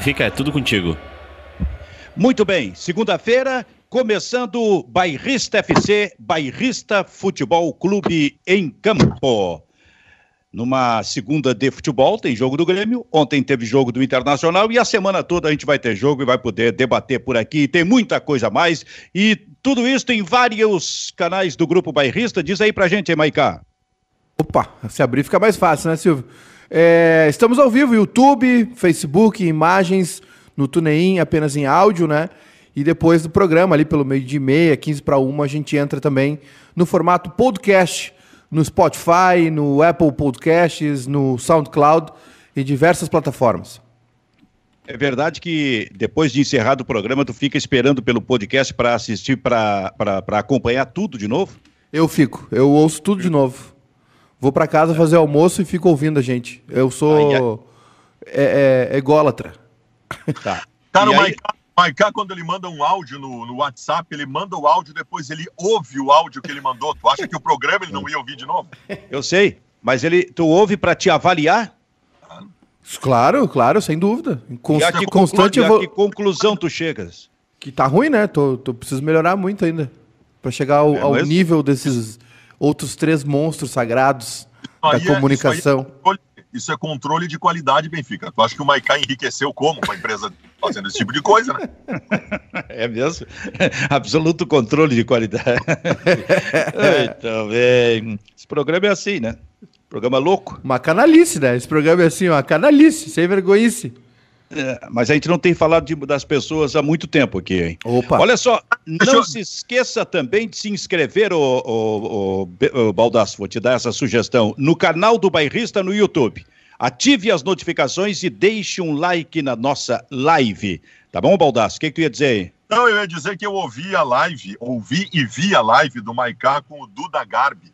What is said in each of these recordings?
Benfica, é tudo contigo. Muito bem, segunda-feira, começando Bairrista FC, Bairrista Futebol Clube em campo. Numa segunda de futebol, tem jogo do Grêmio, ontem teve jogo do Internacional e a semana toda a gente vai ter jogo e vai poder debater por aqui. Tem muita coisa a mais e tudo isso em vários canais do Grupo Bairrista. Diz aí pra gente, Maiká. Opa, se abrir fica mais fácil, né, Silvio? É, estamos ao vivo, YouTube, Facebook, imagens, no TuneIn, apenas em áudio, né? E depois do programa, ali pelo meio de meia, 15 para uma, a gente entra também no formato podcast, no Spotify, no Apple Podcasts, no SoundCloud e diversas plataformas. É verdade que depois de encerrado o programa, tu fica esperando pelo podcast para assistir, para acompanhar tudo de novo? Eu fico, eu ouço tudo de novo. Vou para casa fazer almoço e fico ouvindo a gente. Eu sou é, é, ególatra. Tá. Cara, o Maiká, Maiká, quando ele manda um áudio no, no WhatsApp, ele manda o áudio, depois ele ouve o áudio que ele mandou. Tu acha que o programa ele não ia ouvir de novo? Eu sei, mas ele, tu ouve para te avaliar? Claro, claro, sem dúvida. Const, e a que, constante conclu... a que conclusão tu chegas? Que tá ruim, né? Tô, tô preciso melhorar muito ainda para chegar ao, é, ao nível desses outros três monstros sagrados da é, comunicação. Isso, é, isso, é, controle de qualidade, Benfica. Tu acha que o Maicá enriqueceu como com a empresa fazendo esse tipo de coisa, né? É mesmo? Absoluto controle de qualidade. Então, bem. Esse programa é assim, né? Programa louco. Uma canalice, né? Esse programa é assim, uma canalice, sem vergonhice. É, mas a gente não tem falado de, das pessoas há muito tempo aqui, hein? Opa. Olha só, não eu... se esqueça também de se inscrever, o, o, o, o Baldasso, vou te dar essa sugestão, no canal do Bairrista no YouTube. Ative as notificações e deixe um like na nossa live. Tá bom, Baldasso? O que, que tu ia dizer aí? Não, eu ia dizer que eu ouvi a live, ouvi e vi a live do Maiká com o Duda Garbi.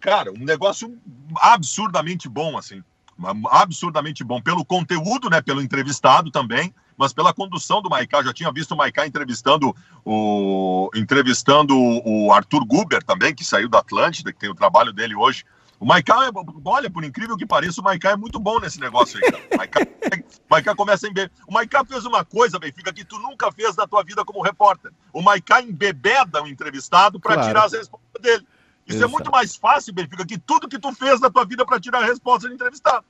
Cara, um negócio absurdamente bom, assim absurdamente bom pelo conteúdo, né, pelo entrevistado também, mas pela condução do Maiká. Já tinha visto o Maiká entrevistando o entrevistando o Arthur Guber também, que saiu da Atlântida, que tem o trabalho dele hoje. O Maiká, é, olha, por incrível que pareça, o Maiká é muito bom nesse negócio aí. O Maiká, o Maiká começa a embeber. O Maiká fez uma coisa, Benfica, que tu nunca fez na tua vida como repórter. O Maiká embebeda o entrevistado para claro. tirar as respostas dele. Isso Exato. é muito mais fácil, Benfica, que tudo que tu fez na tua vida para tirar a resposta do entrevistado.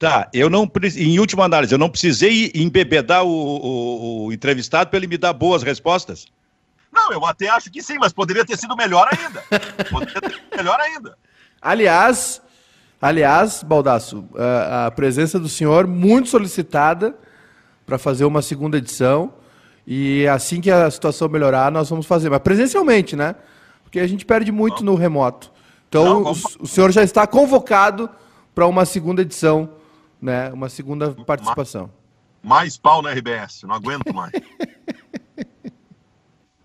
Tá, eu não, em última análise, eu não precisei embebedar o, o, o entrevistado para ele me dar boas respostas? Não, eu até acho que sim, mas poderia ter sido melhor ainda. poderia ter sido melhor ainda. Aliás, aliás, Baldasso, a, a presença do senhor muito solicitada para fazer uma segunda edição. E assim que a situação melhorar, nós vamos fazer. Mas presencialmente, né? Porque a gente perde muito no remoto. Então, Não, o, o, senhor já está convocado para uma segunda edição, né? Uma segunda participação. Mais pau na RBS, não aguento mais.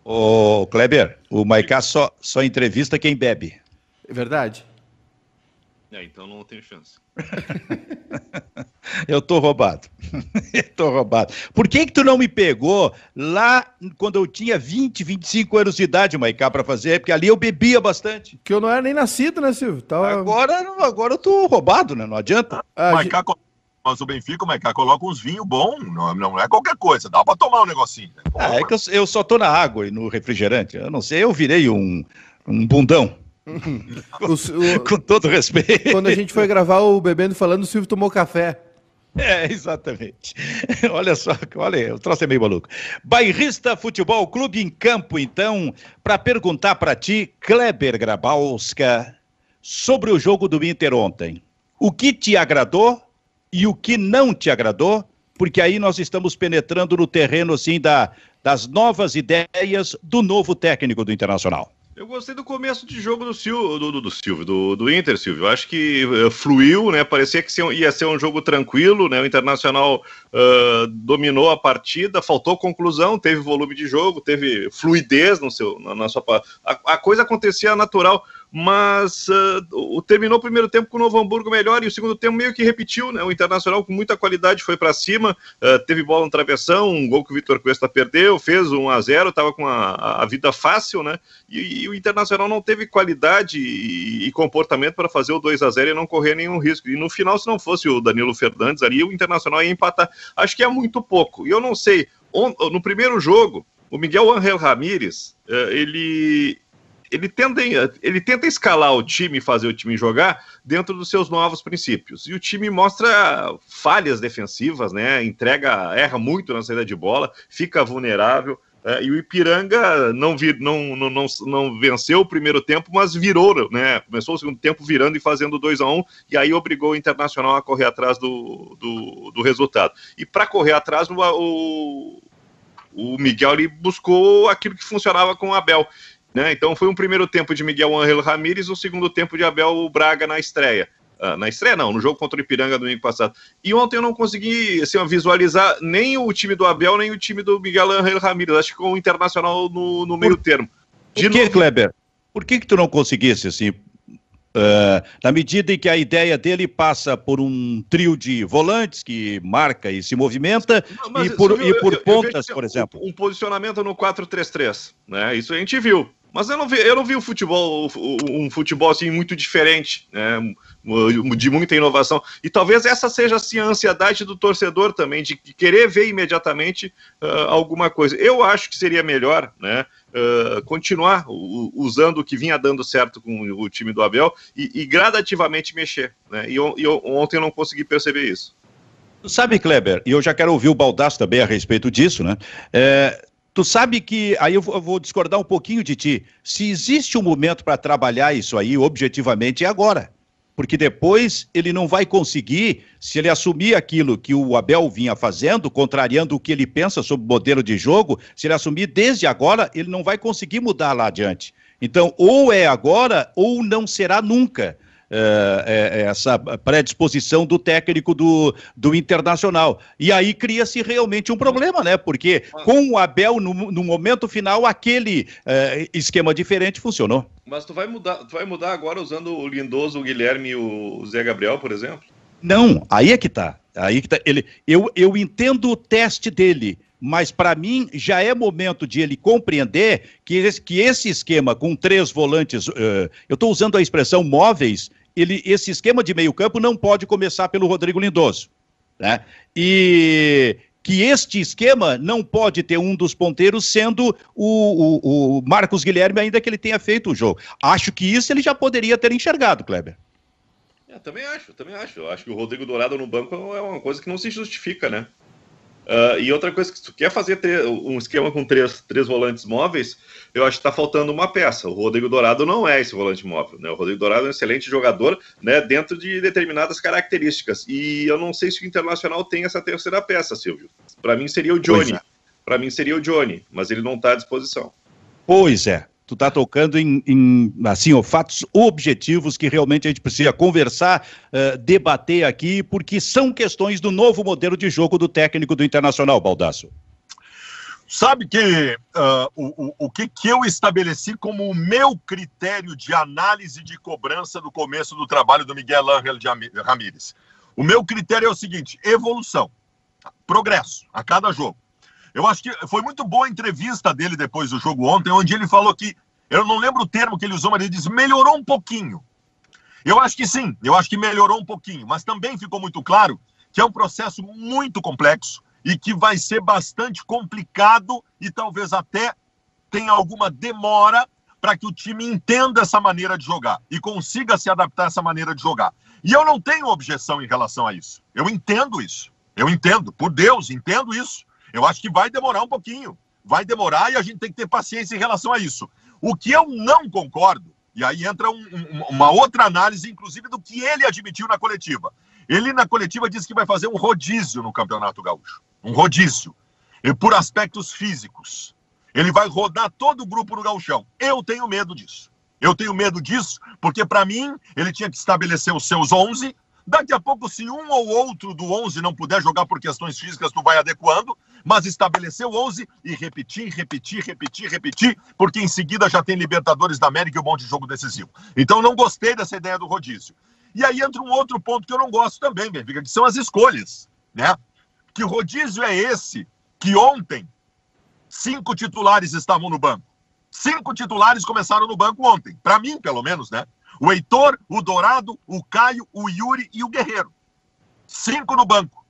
Ô, Kleber, o Maicá só, só entrevista quem bebe. É verdade. É, então não tenho chance. eu tô roubado. eu tô roubado. Por que que tu não me pegou lá quando eu tinha 20, 25 anos de idade, Maicá, para fazer? Porque ali eu bebia bastante. Que eu não era nem nascido, né, Silvio? Tava... Agora, agora eu tô roubado, né? Não adianta. Ah, Maicá, gente... mas o Benfica, o Maicá coloca uns vinhos bons, não, não é qualquer coisa, dá para tomar um negocinho. Né? Ah, é que eu, eu só tô na água e no refrigerante. Eu não sei, eu virei um, um bundão. O, o, Com todo respeito. Quando a gente foi gravar o Bebendo Falando, o Silvio tomou café. É, exatamente. Olha só, olha, o troço é meio maluco. Bairrista Futebol Clube em campo, então, para perguntar para ti, Kleber Grabalska, sobre o jogo do Inter ontem. O que te agradou e o que não te agradou? Porque aí nós estamos penetrando no terreno, assim, da, das novas ideias do novo técnico do Internacional. Eu gostei do começo de jogo do, Sil, do, do, do Silvio, do, do Inter, Silvio. Eu acho que uh, fluiu, né? Parecia que ia ser um jogo tranquilo, né? O Internacional uh, dominou a partida, faltou conclusão, teve volume de jogo, teve fluidez no seu, na, na sua. A, a coisa acontecia natural. Mas uh, terminou o primeiro tempo com o Novo Hamburgo melhor e o segundo tempo meio que repetiu, né? O Internacional com muita qualidade foi para cima, uh, teve bola no travessão, um gol que o Vitor Cuesta perdeu, fez 1 a 0 estava com a, a, vida fácil, né? E, e, o Internacional não teve qualidade e, e comportamento para fazer o 2 a 0 e não correr nenhum risco. E no final, se não fosse o Danilo Fernandes ali, o Internacional ia empatar. Acho que é muito pouco. E eu não sei, no primeiro jogo, o Miguel Angel Ramírez, uh, ele ele tenta, ele tenta escalar o time fazer o time jogar dentro dos seus novos princípios. E o time mostra falhas defensivas, né? Entrega, erra muito na saída de bola, fica vulnerável. É, e o Ipiranga não, vir, não, não, não, não, venceu o primeiro tempo, mas virou, né? Começou o segundo tempo virando e fazendo 2 a 1 um, e aí obrigou o Internacional a correr atrás do, do, do resultado. E para correr atrás, o, o Miguel ele buscou aquilo que funcionava com o Abel, né? Então foi um primeiro tempo de Miguel Ángel Ramírez, um segundo tempo de Abel Braga na estreia. Uh, na estreia não, no jogo contra o Ipiranga domingo passado. E ontem eu não consegui assim, visualizar nem o time do Abel, nem o time do Miguel Ángel Ramírez. Acho que com o Internacional no, no meio termo. De Por que, novo... Kleber? Por que, que tu não conseguisse, assim, Uh, na medida em que a ideia dele passa por um trio de volantes que marca e se movimenta, Mas, e por, e por eu, pontas, eu por exemplo. Um, um posicionamento no 4-3-3, né? Isso a gente viu. Mas eu não vi, eu não vi o futebol, um futebol assim muito diferente, né? de muita inovação. E talvez essa seja assim, a ansiedade do torcedor também, de querer ver imediatamente uh, alguma coisa. Eu acho que seria melhor né, uh, continuar usando o que vinha dando certo com o time do Abel e, e gradativamente mexer. Né? E, e eu, ontem eu não consegui perceber isso. Sabe, Kleber, e eu já quero ouvir o Baldasso também a respeito disso, né? É, Tu sabe que, aí eu vou discordar um pouquinho de ti, se existe um momento para trabalhar isso aí objetivamente é agora. Porque depois ele não vai conseguir, se ele assumir aquilo que o Abel vinha fazendo, contrariando o que ele pensa sobre o modelo de jogo, se ele assumir desde agora, ele não vai conseguir mudar lá adiante. Então, ou é agora, ou não será nunca. É, essa predisposição do técnico do, do Internacional. E aí cria-se realmente um problema, né? Porque com o Abel, no, no momento final, aquele é, esquema diferente funcionou. Mas tu vai mudar, tu vai mudar agora usando o Lindoso, o Guilherme e o Zé Gabriel, por exemplo? Não, aí é que tá. Aí que tá. Ele, eu, eu entendo o teste dele mas para mim já é momento de ele compreender que esse, que esse esquema com três volantes, uh, eu estou usando a expressão móveis, ele, esse esquema de meio campo não pode começar pelo Rodrigo Lindoso. Né? E que este esquema não pode ter um dos ponteiros sendo o, o, o, Marcos Guilherme, ainda que ele tenha feito o jogo. Acho que isso ele já poderia ter enxergado, Kleber. É, também acho, também acho. Acho que o Rodrigo Dourado no banco é uma coisa que não se justifica, né? Uh, e outra coisa que se tu quer fazer um esquema com três, três volantes móveis, eu acho que está faltando uma peça. O Rodrigo Dourado não é esse volante móvel, né? O Rodrigo Dourado é um excelente jogador, né? Dentro de determinadas características. E eu não sei se o Internacional tem essa terceira peça, Silvio. Para mim seria o Johnny. É. Para mim seria o Johnny, mas ele não está à disposição. Pois é tu está tocando em, em, assim, ó, fatos objetivos que realmente a gente precisa conversar, uh, debater aqui, porque são questões do novo modelo de jogo do técnico do Internacional, Baldasso. Sabe que uh, o, o, o que, que eu estabeleci como o meu critério de análise de cobrança no começo do trabalho do Miguel Ángel Ramírez? O meu critério é o seguinte: evolução, progresso a cada jogo. Eu acho que foi muito boa a entrevista dele depois do jogo ontem, onde ele falou que, eu não lembro o termo que ele usou, mas ele disse, melhorou um pouquinho. Eu acho que sim, eu acho que melhorou um pouquinho, mas também ficou muito claro que é um processo muito complexo e que vai ser bastante complicado e talvez até tenha alguma demora para que o time entenda essa maneira de jogar e consiga se adaptar a essa maneira de jogar. E eu não tenho objeção em relação a isso. Eu entendo isso. Eu entendo, por Deus, entendo isso. Eu acho que vai demorar um pouquinho. Vai demorar e a gente tem que ter paciência em relação a isso. O que eu não concordo, e aí entra um, um, uma outra análise, inclusive, do que ele admitiu na coletiva. Ele, na coletiva, disse que vai fazer um rodízio no Campeonato Gaúcho. Um rodízio. E por aspectos físicos. Ele vai rodar todo o grupo no gauchão. Eu tenho medo disso. Eu tenho medo disso porque, para mim, ele tinha que estabelecer os seus 11 Daqui a pouco, se um ou outro do 11 não puder jogar por questões físicas, tu vai adequando, mas estabelecer o 11 e repetir, repetir, repetir, repetir, porque em seguida já tem Libertadores da América e um monte de jogo decisivo. Então não gostei dessa ideia do rodízio. E aí entra um outro ponto que eu não gosto também, Benfica, que são as escolhas, né? Que rodízio é esse que ontem cinco titulares estavam no banco? Cinco titulares começaram no banco ontem, para mim, pelo menos, né? O Heitor, o Dourado, o Caio, o Yuri e o Guerreiro. Cinco no banco.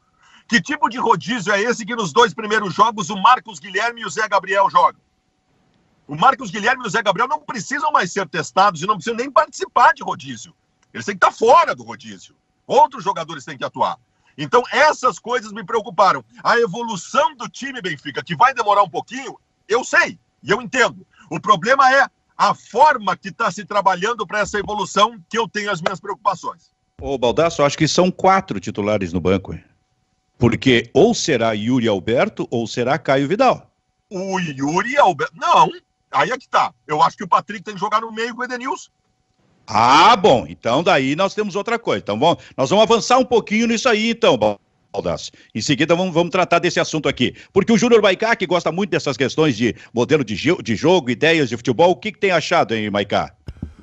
Que tipo de rodízio é esse que nos dois primeiros jogos o Marcos Guilherme e o Zé Gabriel jogam? O Marcos Guilherme e o Zé Gabriel não precisam mais ser testados e não precisam nem participar de rodízio. Eles têm que estar fora do rodízio. Outros jogadores têm que atuar. Então, essas coisas me preocuparam. A evolução do time Benfica, que vai demorar um pouquinho, eu sei e eu entendo. O problema é a forma que está se trabalhando para essa evolução que eu tenho as minhas preocupações. Ô, Baldasso, acho que são quatro titulares no banco. Hein? Porque ou será Yuri Alberto ou será Caio Vidal. O Yuri Alberto. Não, aí é que tá. Eu acho que o Patrick tem que jogar no meio com o Edenilson. Ah, bom. Então daí nós temos outra coisa. Então vamos, nós vamos avançar um pouquinho nisso aí, então, Baldasso. Em seguida, vamos, vamos tratar desse assunto aqui. Porque o Júnior Maicá, que gosta muito dessas questões de modelo de, de jogo, ideias de futebol, o que, que tem achado, hein, Maicá?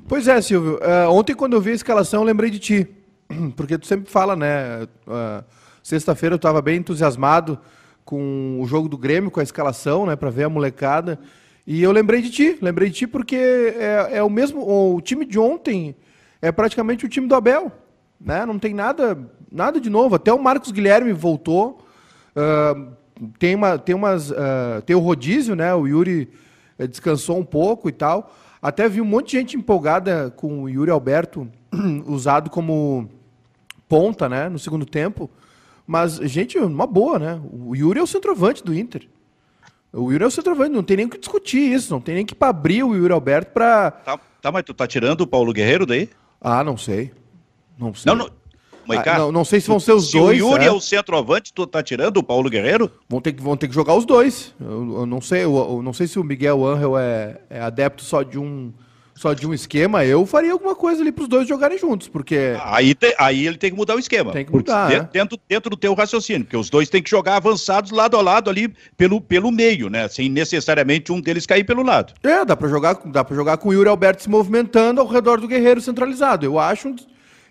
Pois é, Silvio. Uh, ontem, quando eu vi a escalação, eu lembrei de ti. Porque tu sempre fala, né? Uh, Sexta-feira eu estava bem entusiasmado com o jogo do Grêmio, com a escalação, né? Para ver a molecada. E eu lembrei de ti, lembrei de ti porque é, é o mesmo. O time de ontem é praticamente o time do Abel. Né? Não tem nada nada de novo. Até o Marcos Guilherme voltou. Uh, tem, uma, tem, umas, uh, tem o rodízio, né? O Yuri uh, descansou um pouco e tal. Até vi um monte de gente empolgada com o Yuri Alberto usado como ponta, né? No segundo tempo. Mas, gente, uma boa, né? O Yuri é o centroavante do Inter. O Yuri é o centroavante, não tem nem que discutir isso, não tem nem que abrir o Yuri Alberto para. Tá, tá, mas tu tá tirando o Paulo Guerreiro daí? Ah, não sei. Não sei. Não, não, ah, não, não, sei se vão ser os se dois. Se o Yuri é. é o centroavante, tu tá tirando o Paulo Guerreiro? Vão ter que, vão ter que jogar os dois. Eu, eu não sei, eu, eu, não sei se o Miguel Angel é, é, adepto só de um só de um esquema. Eu faria alguma coisa ali para os dois jogarem juntos, porque aí, te, aí ele tem que mudar o esquema. Tem que mudar. Dentro, né? dentro, dentro, do teu raciocínio, porque os dois têm que jogar avançados lado a lado ali pelo, pelo meio, né? Sem necessariamente um deles cair pelo lado. É, dá para jogar, dá para jogar com o Yuri Alberto se movimentando ao redor do Guerreiro centralizado. Eu acho um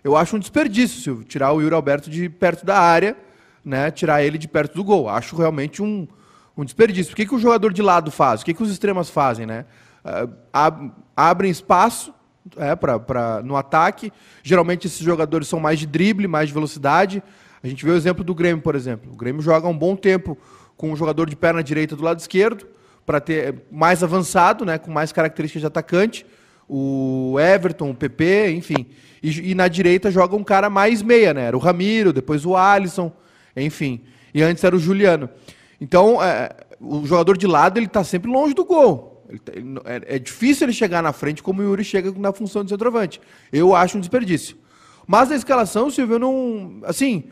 eu acho um desperdício, Silvio, tirar o Yuri Alberto de perto da área, né? Tirar ele de perto do gol. Acho realmente um, um desperdício. O que, que o jogador de lado faz? O que, que os extremas fazem, né? Uh, abrem espaço é, pra, pra, no ataque. Geralmente esses jogadores são mais de drible, mais de velocidade. A gente vê o exemplo do Grêmio, por exemplo. O Grêmio joga um bom tempo com um jogador de perna direita do lado esquerdo, para ter mais avançado, né, com mais características de atacante. O Everton, o PP, enfim. E, e, na direita joga um cara mais meia, né? Era o Ramiro, depois o Alisson, enfim. E antes era o Juliano. Então, é, o jogador de lado ele está sempre longe do gol. Ele, tá, ele, é, é, difícil ele chegar na frente como o Yuri chega na função de centroavante. Eu acho um desperdício. Mas na escalação, Silvio, eu não. Assim,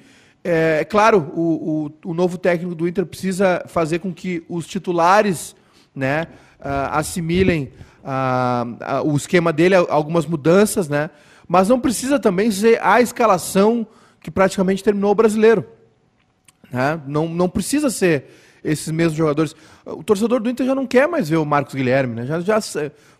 é, é claro, o, o, o, novo técnico do Inter precisa fazer com que os titulares né, uh, assimilem uh, uh, o esquema dele, algumas mudanças, né? mas não precisa também ser a escalação que praticamente terminou o brasileiro. Né? Não, não precisa ser esses mesmos jogadores. O torcedor do Inter já não quer mais ver o Marcos Guilherme. Né? Já, já,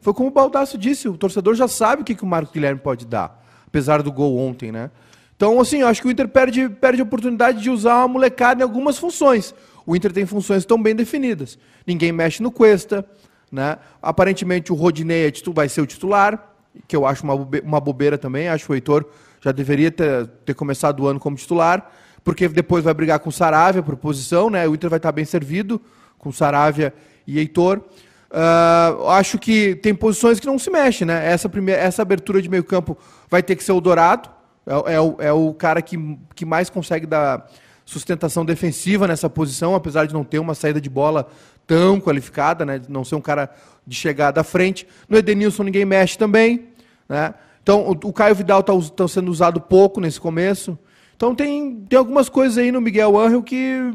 foi como o Baldasso disse, o torcedor já sabe o que, que o Marcos Guilherme pode dar, apesar do gol ontem. Né? Então, assim, eu acho que o Inter perde, perde a oportunidade de usar uma molecada em algumas funções. O Inter tem funções tão bem definidas. Ninguém mexe no Cuesta. Né? Aparentemente o Rodinei é vai ser o titular que eu acho uma, bobeira também. Acho que o Heitor já deveria ter, ter começado o ano como titular, porque depois vai brigar com o Saravia por posição, né? O Inter vai estar bem servido com Saravia e Heitor. Uh, acho que tem posições que não se mexem, né? Essa, primeira, essa abertura de meio campo vai ter que ser o Dourado. É, é, o, é o cara que, que mais consegue dar sustentação defensiva nessa posição, apesar de não ter uma saída de bola tão qualificada, né? Não ser um cara de chegar da frente. No Edenilson ninguém mexe também. Né? Então o, o Caio Vidal está tá sendo usado pouco nesse começo. Então tem, tem algumas coisas aí no Miguel Angel que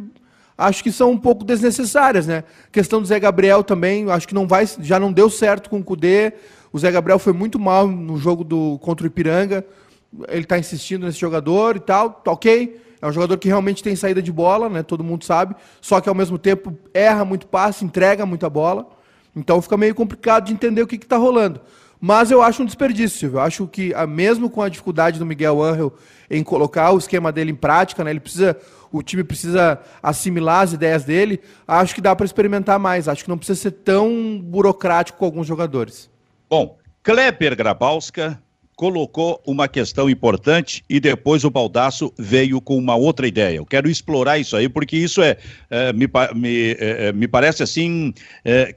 acho que são um pouco desnecessárias, né? A questão do Zé Gabriel também, acho que não vai, já não deu certo com o Cudê. O Zé Gabriel foi muito mal no jogo do contra o Ipiranga. ele está insistindo nesse jogador e tal, tá ok. É um jogador que realmente tem saída de bola, né? Todo mundo sabe. Só que ao mesmo tempo erra muito passe, entrega muita bola. Então fica meio complicado de entender o que está rolando. Mas eu acho um desperdício. Eu acho que, ah, mesmo com a dificuldade do Miguel Angel em colocar o esquema dele em prática, né? Ele precisa, o time precisa assimilar as ideias dele. Acho que dá para experimentar mais. Acho que não precisa ser tão burocrático com alguns jogadores. Bom, Kleber Grabowska colocou uma questão importante e depois o Baldaço veio com uma outra ideia. Eu quero explorar isso aí, porque isso é, é me, me, é, é, me parece assim. É,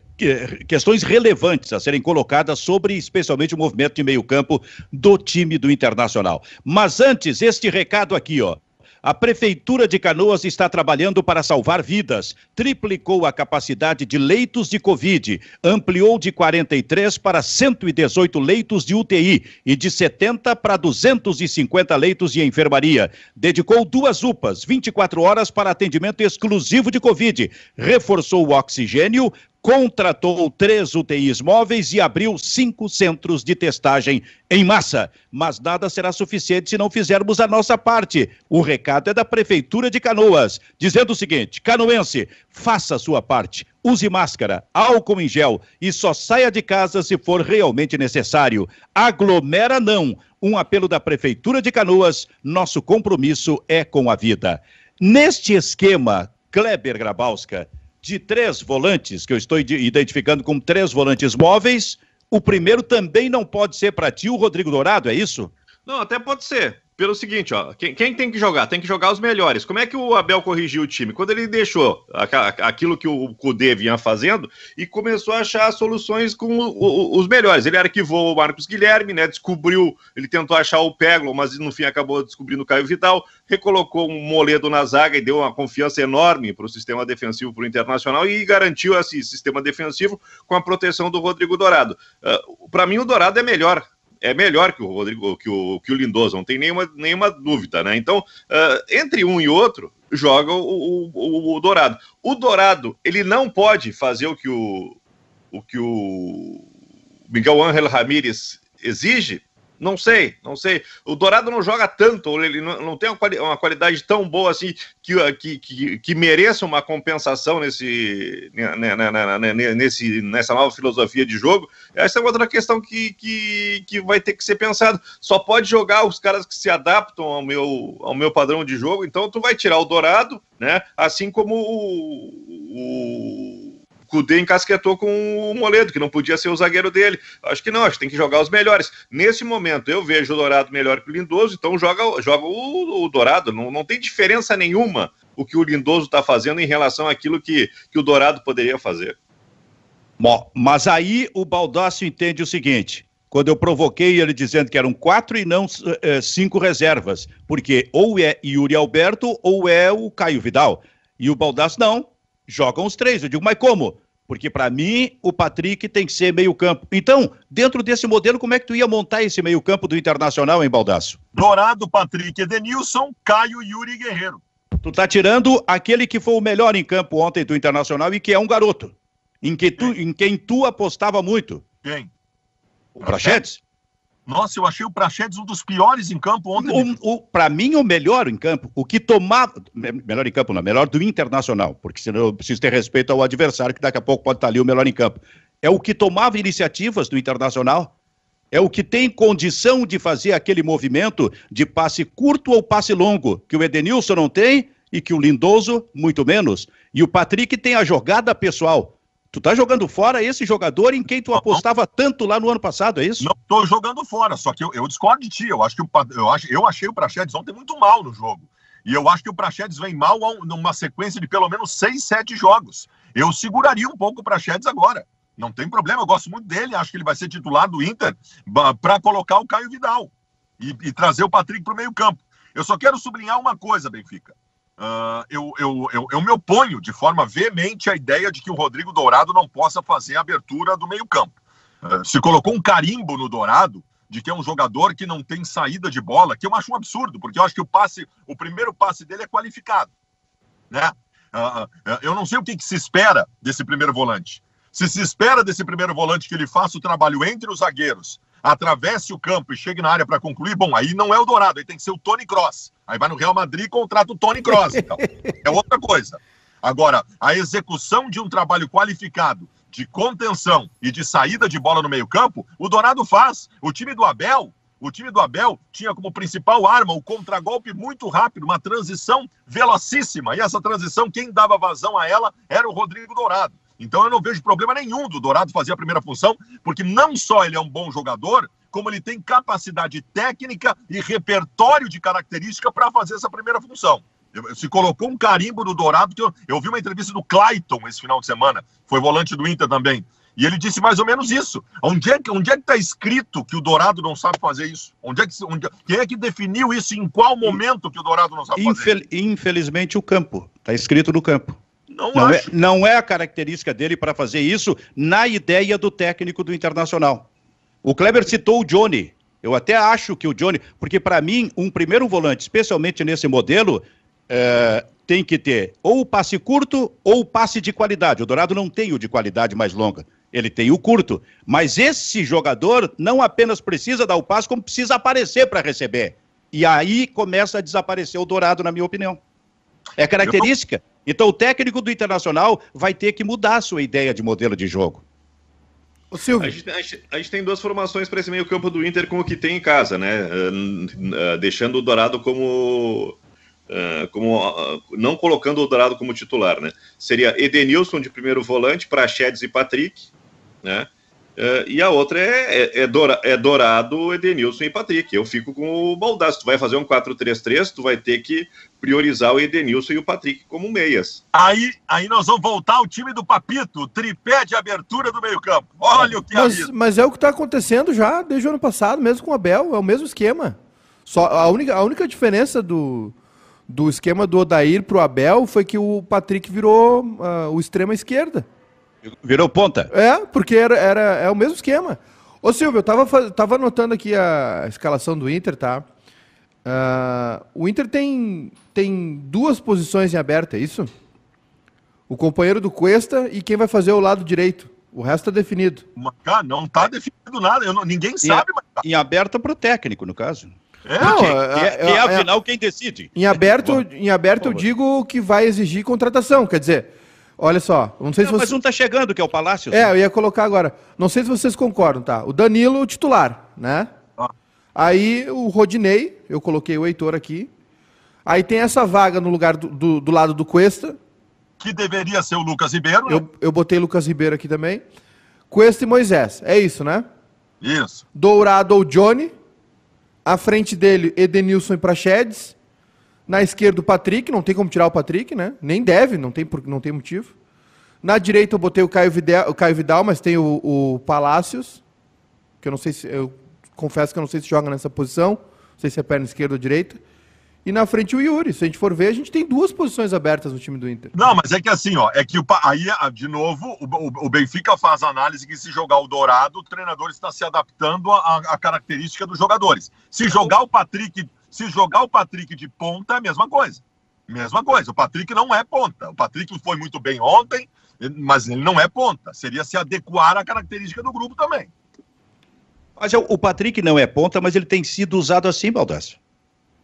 questões relevantes a serem colocadas sobre especialmente o movimento de meio campo do time do Internacional. Mas antes, este recado aqui, ó. A Prefeitura de Canoas está trabalhando para salvar vidas. Triplicou a capacidade de leitos de Covid, ampliou de 43 para 118 leitos de UTI e de 70 para 250 leitos de enfermaria. Dedicou duas UPAs, 24 horas para atendimento exclusivo de Covid. Reforçou o oxigênio, contratou três UTIs móveis e abriu cinco centros de testagem em massa. Mas nada será suficiente se não fizermos a nossa parte. O recado é da Prefeitura de Canoas, dizendo o seguinte: Canoense, faça a sua parte. Use máscara, álcool em gel e só saia de casa se for realmente necessário. Aglomera não. Um apelo da Prefeitura de Canoas: nosso compromisso é com a vida. Neste esquema, Kleber Grabowska de três volantes, que eu estou identificando como três volantes móveis, o primeiro também não pode ser para ti o Rodrigo Dourado, é isso? Não, até pode ser pelo seguinte, ó, quem, quem, tem que jogar? Tem que jogar os melhores. Como é que o Abel corrigiu o time? Quando ele deixou aquilo que o Cudê vinha fazendo e começou a achar soluções com os melhores. Ele arquivou o Marcos Guilherme, né? Descobriu, ele tentou achar o Peglo, mas no fim acabou descobrindo o Caio Vidal, recolocou um Moledo na zaga e deu uma confiança enorme para o sistema defensivo para o Internacional e garantiu esse sistema defensivo com a proteção do Rodrigo Dourado. Uh, para mim, o Dourado é melhor é melhor que o Rodrigo, que o, que o Lindoso, não tem nenhuma, nenhuma dúvida, né? Então, uh, entre um e outro, joga o, o, o, Dourado. O Dourado, ele não pode fazer o que o, o que o Miguel Ángel Ramírez exige, não sei, não sei. O Dourado não joga tanto, ele não, não tem uma, quali uma, qualidade tão boa assim que, que, que, que mereça uma compensação nesse, nesse, nessa nova filosofia de jogo. Essa é outra questão que, que, que vai ter que ser pensado. Só pode jogar os caras que se adaptam ao meu, ao meu padrão de jogo, então tu vai tirar o Dourado, né? Assim como o, o Cudê encasquetou com o Moledo, que não podia ser o zagueiro dele. Acho que não, acho que tem que jogar os melhores. Nesse momento, eu vejo o Dourado melhor que o Lindoso, então joga, joga o, o Dourado. Não, não tem diferença nenhuma o que o Lindoso está fazendo em relação àquilo que, que o Dourado poderia fazer. Bom, mas aí o Baldassio entende o seguinte: quando eu provoquei ele dizendo que eram quatro e não é, cinco reservas, porque ou é Yuri Alberto ou é o Caio Vidal. E o Baldassio, não, jogam os três. Eu digo, mas como? Porque para mim o Patrick tem que ser meio-campo. Então, dentro desse modelo, como é que tu ia montar esse meio-campo do Internacional, em Baldaço? Dourado, Patrick, Edenilson, Caio, Yuri Guerreiro. Tu tá tirando aquele que foi o melhor em campo ontem do Internacional e que é um garoto. Em, que tu, em quem tu apostava muito. Quem? O Prachetes? Nossa, eu achei o Praxedes um dos piores em campo ontem. O, o Para mim, o melhor em campo, o que tomava. Melhor em campo, não, melhor do internacional, porque senão eu preciso ter respeito ao adversário, que daqui a pouco pode estar ali o melhor em campo. É o que tomava iniciativas do internacional. É o que tem condição de fazer aquele movimento de passe curto ou passe longo, que o Edenilson não tem e que o Lindoso, muito menos. E o Patrick tem a jogada pessoal. Tu tá jogando fora esse jogador em quem tu apostava tanto lá no ano passado, é isso? Não tô jogando fora, só que eu, eu discordo de ti. Eu acho que o, eu, acho, eu achei o Praxedes ontem muito mal no jogo. E eu acho que o Praxedes vem mal numa sequência de pelo menos seis, sete jogos. Eu seguraria um pouco o Praxedes agora. Não tem problema, eu gosto muito dele, acho que ele vai ser titular do Inter para colocar o Caio Vidal e, e trazer o Patrick para o meio-campo. Eu só quero sublinhar uma coisa, Benfica. Uh, eu, eu, eu, eu, me oponho de forma veemente à ideia de que o Rodrigo Dourado não possa fazer a abertura do meio-campo. Uh, se colocou um carimbo no Dourado de que é um jogador que não tem saída de bola, que eu acho um absurdo, porque eu acho que o passe, o primeiro passe dele é qualificado. Né? Uh, eu não sei o que, que se espera desse primeiro volante. Se se espera desse primeiro volante que ele faça o trabalho entre os zagueiros, atravesse o campo e chegue na área para concluir, bom, aí não é o Dourado, aí tem que ser o Tony Cross. Aí vai no Real Madrid e contrata o Tony Cross. Então. é outra coisa. Agora, a execução de um trabalho qualificado de contenção e de saída de bola no meio-campo, o Dourado faz. O time do Abel, o time do Abel tinha como principal arma o contragolpe muito rápido, uma transição velocíssima. E essa transição, quem dava vazão a ela era o Rodrigo Dourado. Então eu não vejo problema nenhum do Dourado fazer a primeira função, porque não só ele é um bom jogador, como ele tem capacidade técnica e repertório de característica para fazer essa primeira função. Se colocou um carimbo do Dourado, que eu, eu vi uma entrevista do Clayton esse final de semana, foi volante do Inter também. E ele disse mais ou menos isso. Onde é que onde é está escrito que o Dourado não sabe fazer isso? Onde é que, onde, quem é que definiu isso? Em qual momento que o Dourado não sabe Infel, fazer? Infelizmente, o campo. Está escrito no campo. Não, não, é, não é a característica dele para fazer isso na ideia do técnico do Internacional. O Kleber citou o Johnny. Eu até acho que o Johnny, porque para mim, um primeiro volante, especialmente nesse modelo, é, tem que ter ou o passe curto ou o passe de qualidade. O Dourado não tem o de qualidade mais longa. Ele tem o curto. Mas esse jogador não apenas precisa dar o passe, como precisa aparecer para receber. E aí começa a desaparecer o Dourado, na minha opinião. É característica. Então o técnico do Internacional vai ter que mudar a sua ideia de modelo de jogo. O Silvio. A gente, a, gente, a gente, tem duas formações para esse meio campo do Inter com o que tem em casa, né? Uh, uh, deixando o Dourado como. Uh, como não colocando o Dourado como titular, né? Seria Edenilson de primeiro volante, Praxedes e Patrick, né? Uh, e a outra é, é, é, Dora, é, Dourado, Edenilson e Patrick. Eu fico com o Baldassi. Tu vai fazer um 4-3-3, tu vai ter que priorizar o Edenilson e o Patrick como meias. Aí, aí nós vamos voltar ao time do Papito, tripé de abertura do meio-campo. Olha o que mas, é mas é o que está acontecendo já desde o ano passado, mesmo com o Abel, é o mesmo esquema. Só a única, a única diferença do, do esquema do Odair para o Abel foi que o Patrick virou uh, o extrema esquerda. Virou ponta? É, porque era, era, é o mesmo esquema. Ô Silvio, eu tava, tava anotando aqui a escalação do Inter, tá? Uh, o Inter tem, tem duas posições em aberto, é isso? O companheiro do Cuesta e quem vai fazer o lado direito. O resto é definido. Cara, não tá definido nada, não, ninguém sabe. Mas... Tá. Em aberta para o técnico, no caso. É, não, é, é, é, afinal quem decide. Em aberto, em aberto eu digo que vai exigir contratação, quer dizer, Olha só, não sei não, se você... Mas um tá chegando, que é o Palácio. É, eu ia colocar agora. Não sei se vocês concordam, tá? O Danilo, titular, né? Aí o Rodinei, eu coloquei o Heitor aqui. Aí tem essa vaga no lugar do, do, do lado do Cuesta. Que deveria ser o Lucas Ribeiro. Eu, eu botei Lucas Ribeiro aqui também. Cuesta e Moisés. É isso, né? Isso. Dourado ou Johnny. À frente dele, Edenilson e Praxedes. Na esquerda, o Patrick, não tem como tirar o Patrick, né? Nem deve, não tem, não tem motivo. Na direita, eu botei o Caio Vidal, o Caio Vidal mas tem o, o Palácios, que eu não sei se. Eu confesso que eu não sei se joga nessa posição. Não sei se é perna esquerda ou direita. E na frente o Yuri. Se a gente for ver, a gente tem duas posições abertas no time do Inter. Não, mas é que assim, ó, é que o, aí, de novo, o, o Benfica faz a análise que se jogar o Dourado, o treinador está se adaptando à, à característica dos jogadores. Se jogar o Patrick se jogar o Patrick de ponta, é a mesma coisa. Mesma coisa. O Patrick não é ponta. O Patrick foi muito bem ontem, mas ele não é ponta. Seria se adequar à característica do grupo também. Mas o Patrick não é ponta, mas ele tem sido usado assim, Baldassio.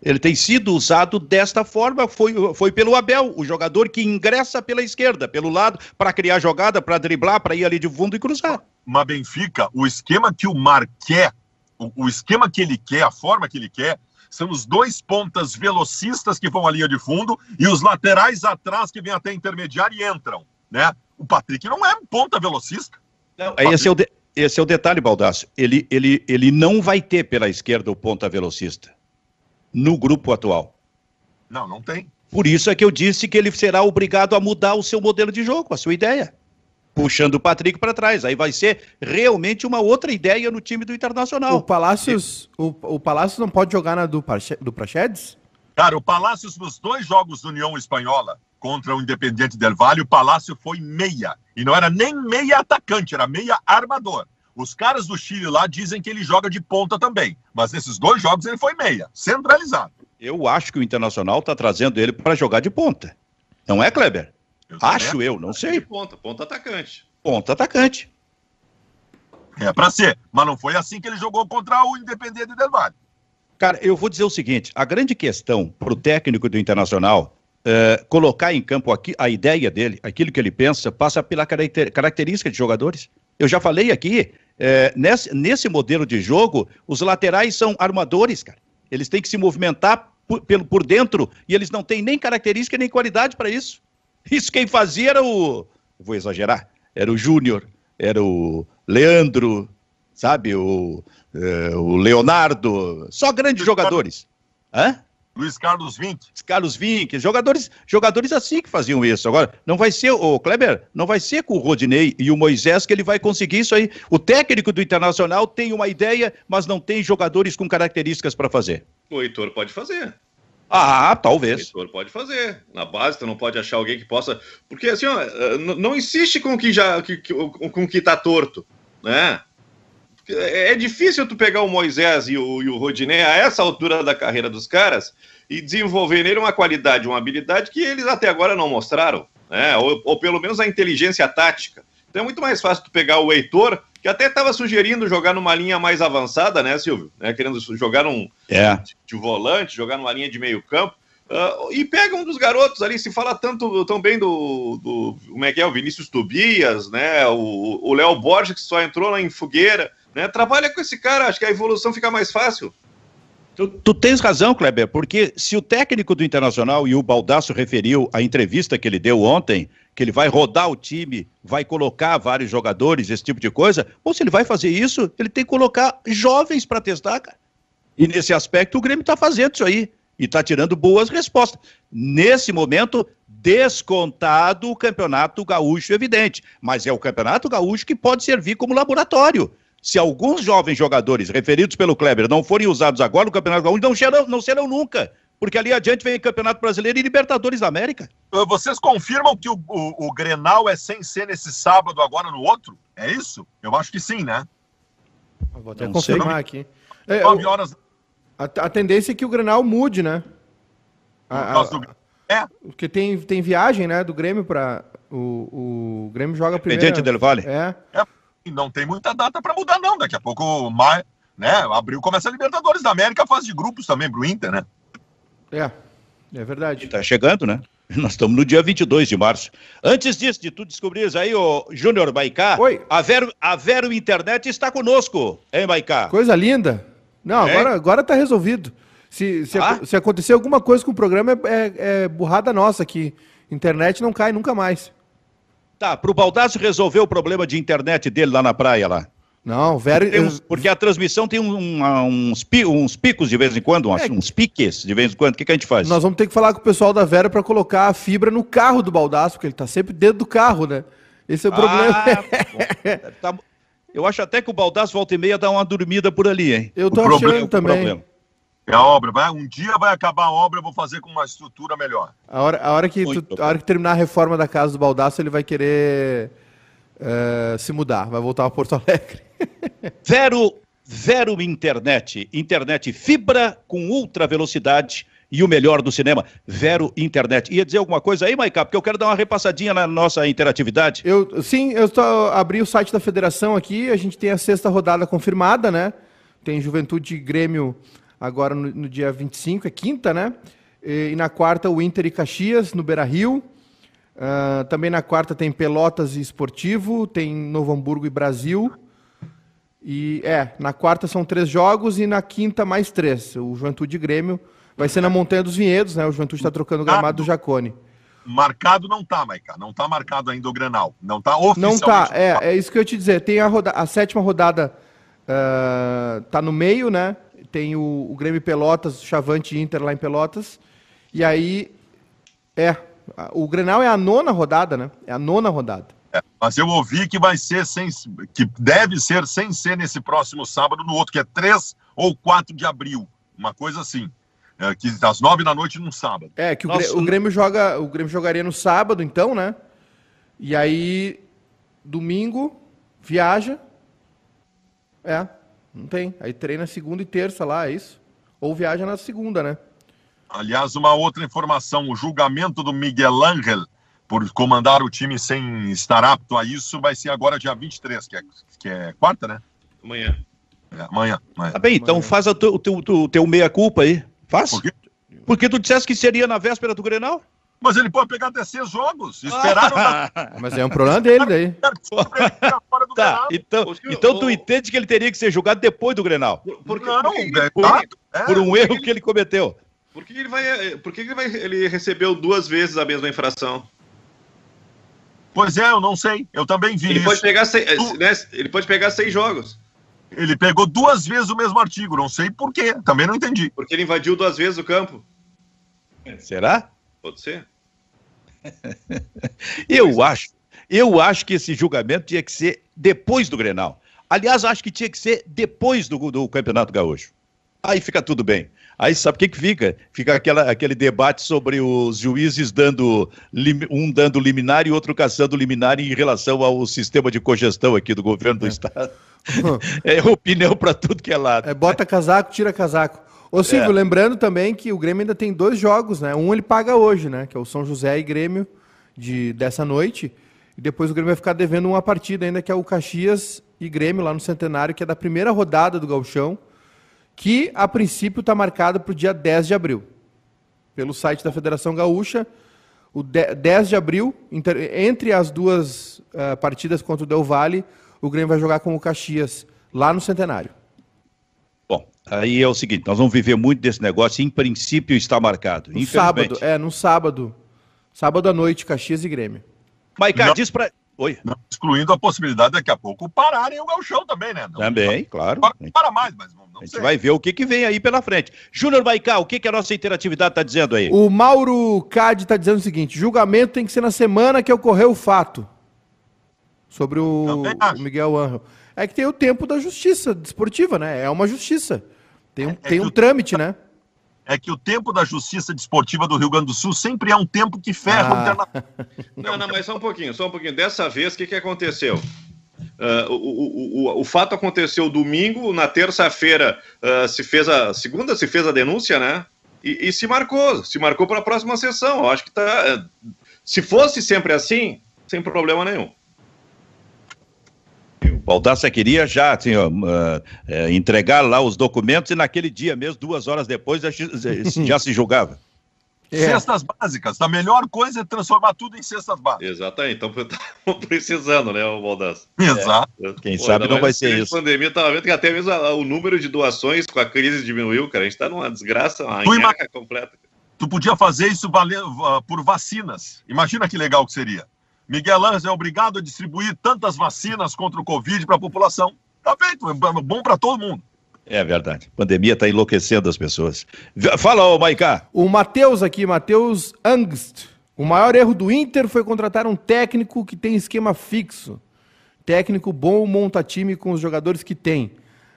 Ele tem sido usado desta forma, foi, foi pelo Abel, o jogador que ingressa pela esquerda, pelo lado, para criar jogada, para driblar, para ir ali de fundo e cruzar. Mas Benfica, o esquema que o Mar quer, o, o esquema que ele quer, a forma que ele quer, são os dois pontas velocistas que vão à linha de fundo e os laterais atrás que vêm até intermediário e entram, né? O Patrick não é um ponta velocista. Não, esse, é o de, esse é o detalhe, Baldasso. Ele, ele, ele não vai ter pela esquerda o ponta velocista no grupo atual. Não, não tem. Por isso é que eu disse que ele será obrigado a mudar o seu modelo de jogo, a sua ideia puxando o Patrick para trás. Aí vai ser realmente uma outra ideia no time do Internacional. O Palácios, o, o Palácios não pode jogar na do, do Prachedes? Cara, o Palácios nos dois jogos da União Espanhola contra o Independiente del Valle, o Palácio foi meia. E não era nem meia atacante, era meia armador. Os caras do Chile lá dizem que ele joga de ponta também. Mas nesses dois jogos ele foi meia, centralizado. Eu acho que o Internacional está trazendo ele para jogar de ponta. Não é, Kleber? Eu Acho eu, não sei. Ponta, ponta atacante. Ponta atacante. É para ser, mas não foi assim que ele jogou contra o Independente Del Valle. Cara, eu vou dizer o seguinte: a grande questão para o técnico do Internacional é, colocar em campo aqui a ideia dele, aquilo que ele pensa, passa pela caracter, característica de jogadores. Eu já falei aqui, é, nesse, nesse modelo de jogo, os laterais são armadores, cara. Eles têm que se movimentar por, pelo, por dentro e eles não têm nem característica nem qualidade para isso. Isso quem fazia era o. Vou exagerar. Era o Júnior, era o Leandro, sabe? O, é, o Leonardo. Só grandes jogadores. Hã? Luiz Carlos Vinck. Carlos Vinck, jogadores, jogadores assim que faziam isso. Agora, não vai ser, o Kleber, não vai ser com o Rodinei e o Moisés que ele vai conseguir isso aí. O técnico do Internacional tem uma ideia, mas não tem jogadores com características para fazer. O Heitor pode fazer. Ah, talvez. O Heitor pode fazer. Na base, tu não pode achar alguém que possa. Porque assim, ó, não insiste com o que já com o que tá torto, né? É difícil tu pegar o Moisés e o, e o Rodinei a essa altura da carreira dos caras e desenvolver nele uma qualidade, uma habilidade que eles até agora não mostraram, né? ou, ou pelo menos a inteligência tática. Então é muito mais fácil tu pegar o Heitor, que até estava sugerindo jogar numa linha mais avançada, né, Silvio? Né, querendo jogar num é. de, de volante, jogar numa linha de meio campo. Uh, e pega um dos garotos ali, se fala tanto tão bem do, do como é que é, o Vinícius Tobias, né? O Léo Borges, que só entrou lá em fogueira. Né? Trabalha com esse cara, acho que a evolução fica mais fácil. Tu, tu, tens razão, Kleber, porque se o técnico do Internacional e o Baldasso referiu a entrevista que ele deu ontem, que ele vai rodar o time, vai colocar vários jogadores, esse tipo de coisa, ou se ele vai fazer isso, ele tem que colocar jovens para testar, cara. E nesse aspecto o Grêmio está fazendo isso aí e está tirando boas respostas. Nesse momento, descontado o Campeonato Gaúcho, evidente, mas é o Campeonato Gaúcho que pode servir como laboratório se alguns jovens jogadores referidos pelo Kleber não forem usados agora no Campeonato Gaúcho, não serão, não serão nunca. Porque ali adiante vem Campeonato Brasileiro e Libertadores da América. Ah, vocês confirmam que o, o, o Grenal é sem ser nesse sábado, agora no outro? É isso? Eu acho que sim, né? Eu vou até não confirmar sei. aqui. É, horas... a, a, tendência é que o Grenal mude, né? A, a, do... É. Porque tem, tem viagem, né, do Grêmio para o, o Grêmio joga primeiro. Pendente del Vale. É. é não tem muita data para mudar, não. Daqui a pouco, maio, né? Abril começa a Libertadores da América, fase de grupos também pro Inter, né? É, é verdade. Tá chegando, né? Nós estamos no dia 22 de março. Antes disso, de tu descobrires aí, o Júnior Baicá, Oi. A, Vero, a Vero Internet está conosco, hein, Baicá? Coisa linda. Não, é? agora, agora tá resolvido. Se, se, ah? se acontecer alguma coisa com o programa, é, é, é burrada nossa aqui. Internet não cai nunca mais. Tá, pro Baldassio resolver o problema de internet dele lá na praia lá. Não, velho. Porque, porque a transmissão tem um, uns, uns, picos de vez em quando, uns, é. uns piques de vez em quando. O que, que, a gente faz? Nós vamos ter que falar com o pessoal da Vera para colocar a fibra no carro do Baldaço, porque ele tá sempre dentro do carro, né? Esse é o ah, problema. tá, eu aço até que o Baldaço volta e meia dá uma dormida por ali, hein? Eu tô o achando problema, também. É a obra, vai, um dia vai acabar a obra, eu vou fazer com uma estrutura melhor. A hora, a hora, que, tu, a hora que terminar a reforma da casa do Baldaço, ele vai querer uh, se mudar, vai voltar a Porto Alegre. Vero, Vero Internet, internet fibra com ultra velocidade e o melhor do cinema, Vero Internet. Ia dizer alguma coisa aí, Maiká? Porque eu quero dar uma repassadinha na nossa interatividade. Eu, sim, eu tô, abri o site da federação aqui, a gente tem a sexta rodada confirmada, né? Tem Juventude Grêmio agora no, no dia 25, é quinta, né? E, e, na quarta, o Inter e Caxias, no Beira Rio. Uh, também na quarta tem Pelotas e Esportivo, tem Novo Hamburgo e Brasil. E é, na quarta são três jogos e na quinta mais três. O Juventude Grêmio vai ser na Montanha dos Vinhedos, né? O Juventude está trocando o gramado do Jacone. Marcado não tá, Maica. Não tá marcado ainda o Grenal. Não tá oficialmente. Não tá, é, é isso que eu ia te dizer. Tem a, roda a sétima rodada uh, tá no meio, né? Tem o, o Grêmio Pelotas, Chavante Inter lá em Pelotas. E aí, é, o Grenal é a nona rodada, né? É a nona rodada. É, mas eu ouvi que vai ser sem, que deve ser sem ser nesse próximo sábado, no outro, que é 3 ou 4 de abril. Uma coisa assim. É, que às nove da noite num sábado. É, que o, Grêmio, o Grêmio joga. O Grêmio jogaria no sábado, então, né? E aí, domingo, viaja. É. Não tem. Aí treina segunda e terça lá, é isso? Ou viaja na segunda, né? Aliás, uma outra informação: o julgamento do Miguel Ángel por comandar o time sem estar apto a isso, vai ser agora dia 23, que é, que é quarta, né? Amanhã. É, amanhã, amanhã. Tá bem, então faz o teu, teu, teu, teu meia-culpa aí. Faz. Por quê? Porque tu disseste que seria na véspera do Grenal? Mas ele pode pegar até seis jogos. Esperaram da... Mas é um problema dele daí. Tá, então, então o- tu entende que ele teria que ser julgado depois do Grenal. Porque, Não, porque, é, por- exato, é. Por um erro que ele cometeu. por que ele vai. Por que ele vai. Ele recebeu duas vezes a mesma infração? Pois é, eu não sei. Eu também vi Ele isso. pode, pegar seis, Tu- né, ele pode pegar seis jogos. Ele pegou duas vezes o mesmo artigo. Não sei por quê. Também não entendi. Porque ele invadiu duas vezes o campo. Será? Pode ser. Eu acho. Eu acho que esse julgamento tinha que ser depois do Grenal. Aliás, acho que tinha que ser depois do, do Campeonato Gaúcho. Aí fica tudo bem. Aí sabe o que, que fica? Fica aquela, aquele debate sobre os juízes dando um dando liminar e outro caçando liminar em relação ao sistema de cogestão aqui do governo do estado. É opinião para tudo que é lado. É, bota casaco, tira casaco. Ô Silvio, É. lembrando também que o Grêmio ainda tem dois jogos, né? Um ele paga hoje, né? Que é o São José e Grêmio de, dessa noite. E depois o Grêmio vai ficar devendo uma partida ainda, que é o Caxias e Grêmio lá no Centenário, que é da primeira rodada do Gauchão, que a princípio está marcado para o dia 10 de abril. Pelo site da Federação Gaúcha, o de- 10 de abril, entre as duas ah, partidas contra o Del Valle, o Grêmio vai jogar com o Caxias, lá no Centenário. Aí é o seguinte: nós vamos viver muito desse negócio. Em princípio está marcado. No sábado, é, no sábado. Sábado à noite, Caxias e Grêmio. Maiká, Não. diz pra. Oi. Não excluindo a possibilidade daqui a pouco pararem o gauchão também, né? Não, Também, claro. Para, para mais, mas não, não A gente sei. vai ver o que, que vem aí pela frente. Júnior Maicá, o que, que a nossa interatividade está dizendo aí? O Mauro Cade está dizendo o seguinte: julgamento tem que ser na semana que ocorreu o fato. Sobre o, o Miguel Angel. É que tem o tempo da justiça desportiva, né? É uma justiça. Tem um, É tem que um o- trâmite, né? É que o tempo da justiça desportiva do Rio Grande do Sul sempre é um tempo que ferra o Ah. internacional. Não, não, mas só um pouquinho, só um pouquinho. Dessa vez, o que, que aconteceu? Ah, o, o, o, o fato aconteceu domingo, na terça-feira ah, se fez a. Segunda se fez a denúncia, né? E, e se marcou, se marcou para a próxima sessão. Eu acho que tá. Se fosse sempre assim, sem problema nenhum. O Baldassa queria já assim, ó, eh, entregar lá os documentos e naquele dia mesmo, duas horas depois, já, se- já se julgava. É. Cestas básicas. A melhor coisa é transformar tudo em cestas básicas. Exatamente. Então precisando, né, o Baldasso? Exato. Quem sabe não vai ser isso. A pandemia estava vendo que até mesmo a- o número de doações com a crise diminuiu, cara. A gente está numa desgraça, uma Tu ima- completa. Tu podia fazer isso valer, ah, por vacinas. Imagina que legal que seria. Miguel Ângelo é obrigado a distribuir tantas vacinas contra o Covid para a população. Tá feito, é bom para todo mundo. É verdade. A pandemia está enlouquecendo as pessoas. Fala, ô Maicá. O Matheus aqui, Matheus Angst. O maior erro do Inter foi contratar um técnico que tem esquema fixo. Técnico bom monta time com os jogadores que tem.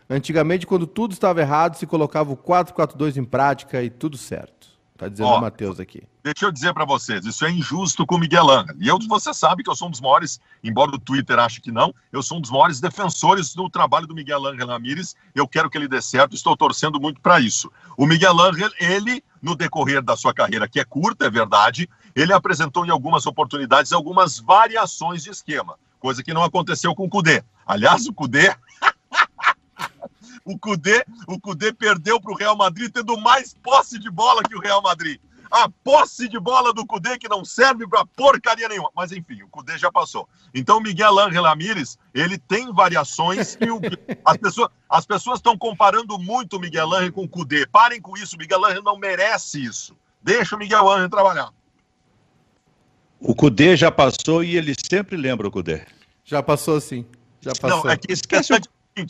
Antigamente, quando tudo estava errado, se colocava o 4-4-2 em prática e tudo certo. Tá dizendo Ó, o Matheus aqui. Deixa eu dizer para vocês, isso é injusto com o Miguel Ângelo. E eu, você sabe que eu sou um dos maiores, embora o Twitter ache que não, eu sou um dos maiores defensores do trabalho do Miguel Ângelo Ramírez. Eu quero que ele dê certo, estou torcendo muito para isso. O Miguel Ângelo, ele, no decorrer da sua carreira, que é curta, é verdade, ele apresentou em algumas oportunidades algumas variações de esquema, coisa que não aconteceu com o Cudê. Aliás, o Cudê o Cudê, o Cudê perdeu para o Real Madrid tendo mais posse de bola que o Real Madrid. A posse de bola do Cudê que não serve para porcaria nenhuma. Mas enfim, o Cudê já passou. Então, o Miguel Ángel Ramírez, ele tem variações e o, as pessoas as pessoas estão comparando muito o Miguel Ángel com o Cudê. Parem com isso, o Miguel Ángel não merece isso. Deixa o Miguel Ángel trabalhar. O Cudê já passou e ele sempre lembra o Cudê. Já passou sim. Já passou. Não, é que Esquece o,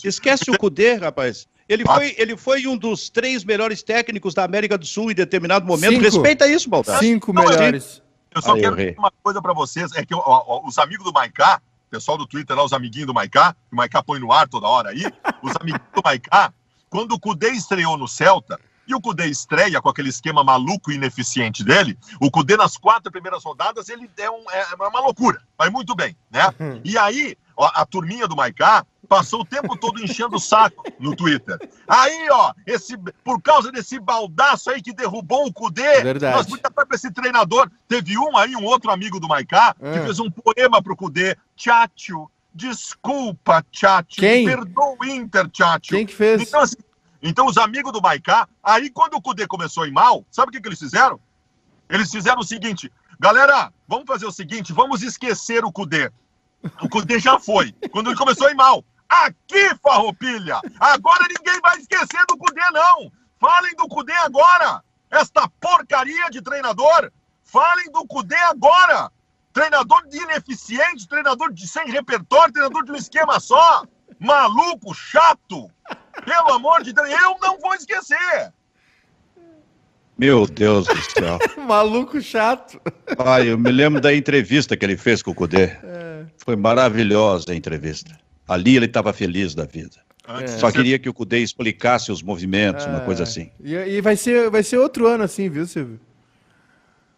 esquece o Cudê, rapaz. Ele foi, ele foi um dos três melhores técnicos da América do Sul em determinado momento. Cinco. Respeita isso, Baldasso. Cinco Não, melhores. Eu só Aí, quero dizer uma coisa pra vocês, é que ó, ó, os amigos do Maiká, pessoal do Twitter lá, os amiguinhos do Maiká, que o Maiká põe no ar toda hora aí, os amiguinhos do Maiká, quando o Cudê estreou no Celta, e o Cudê estreia com aquele esquema maluco e ineficiente dele, o Cudê nas quatro primeiras rodadas, ele é, um- é uma loucura, vai muito bem, né? E aí, ó, a turminha do Maiká passou o tempo todo enchendo o saco no Twitter. Aí, ó, esse, por causa desse baldaço aí que derrubou o Cudê, Verdade. nós estar com esse treinador. Teve um aí, um outro amigo do Maicá, que É. fez um poema pro Cudê. Tchatcho, desculpa, Tchatcho. Quem? Perdoa o Inter, Tchatcho. Quem que fez? Então, assim, então, os amigos do Maicá, aí quando o Cudê começou a ir mal, sabe o que, que eles fizeram? Eles fizeram o seguinte, galera, vamos fazer o seguinte, vamos esquecer o Cudê. O Cudê já foi, quando ele começou a ir mal. Aqui, farroupilha! Agora ninguém vai esquecer do Cudê, não! Falem do Cudê agora! Esta porcaria de treinador! Falem do Cudê agora! Treinador de ineficiente, treinador de sem repertório, treinador de um esquema só! Maluco, chato! Pelo amor de Deus, eu não vou esquecer! Meu Deus do céu. Maluco chato. Ai, eu me lembro da entrevista que ele fez com o Cudê. Foi maravilhosa a entrevista. Ali ele estava feliz da vida. Antes Só de ser- queria que o Cudê explicasse os movimentos, uma coisa assim. E, e vai, ser, vai ser outro ano assim, viu, Silvio?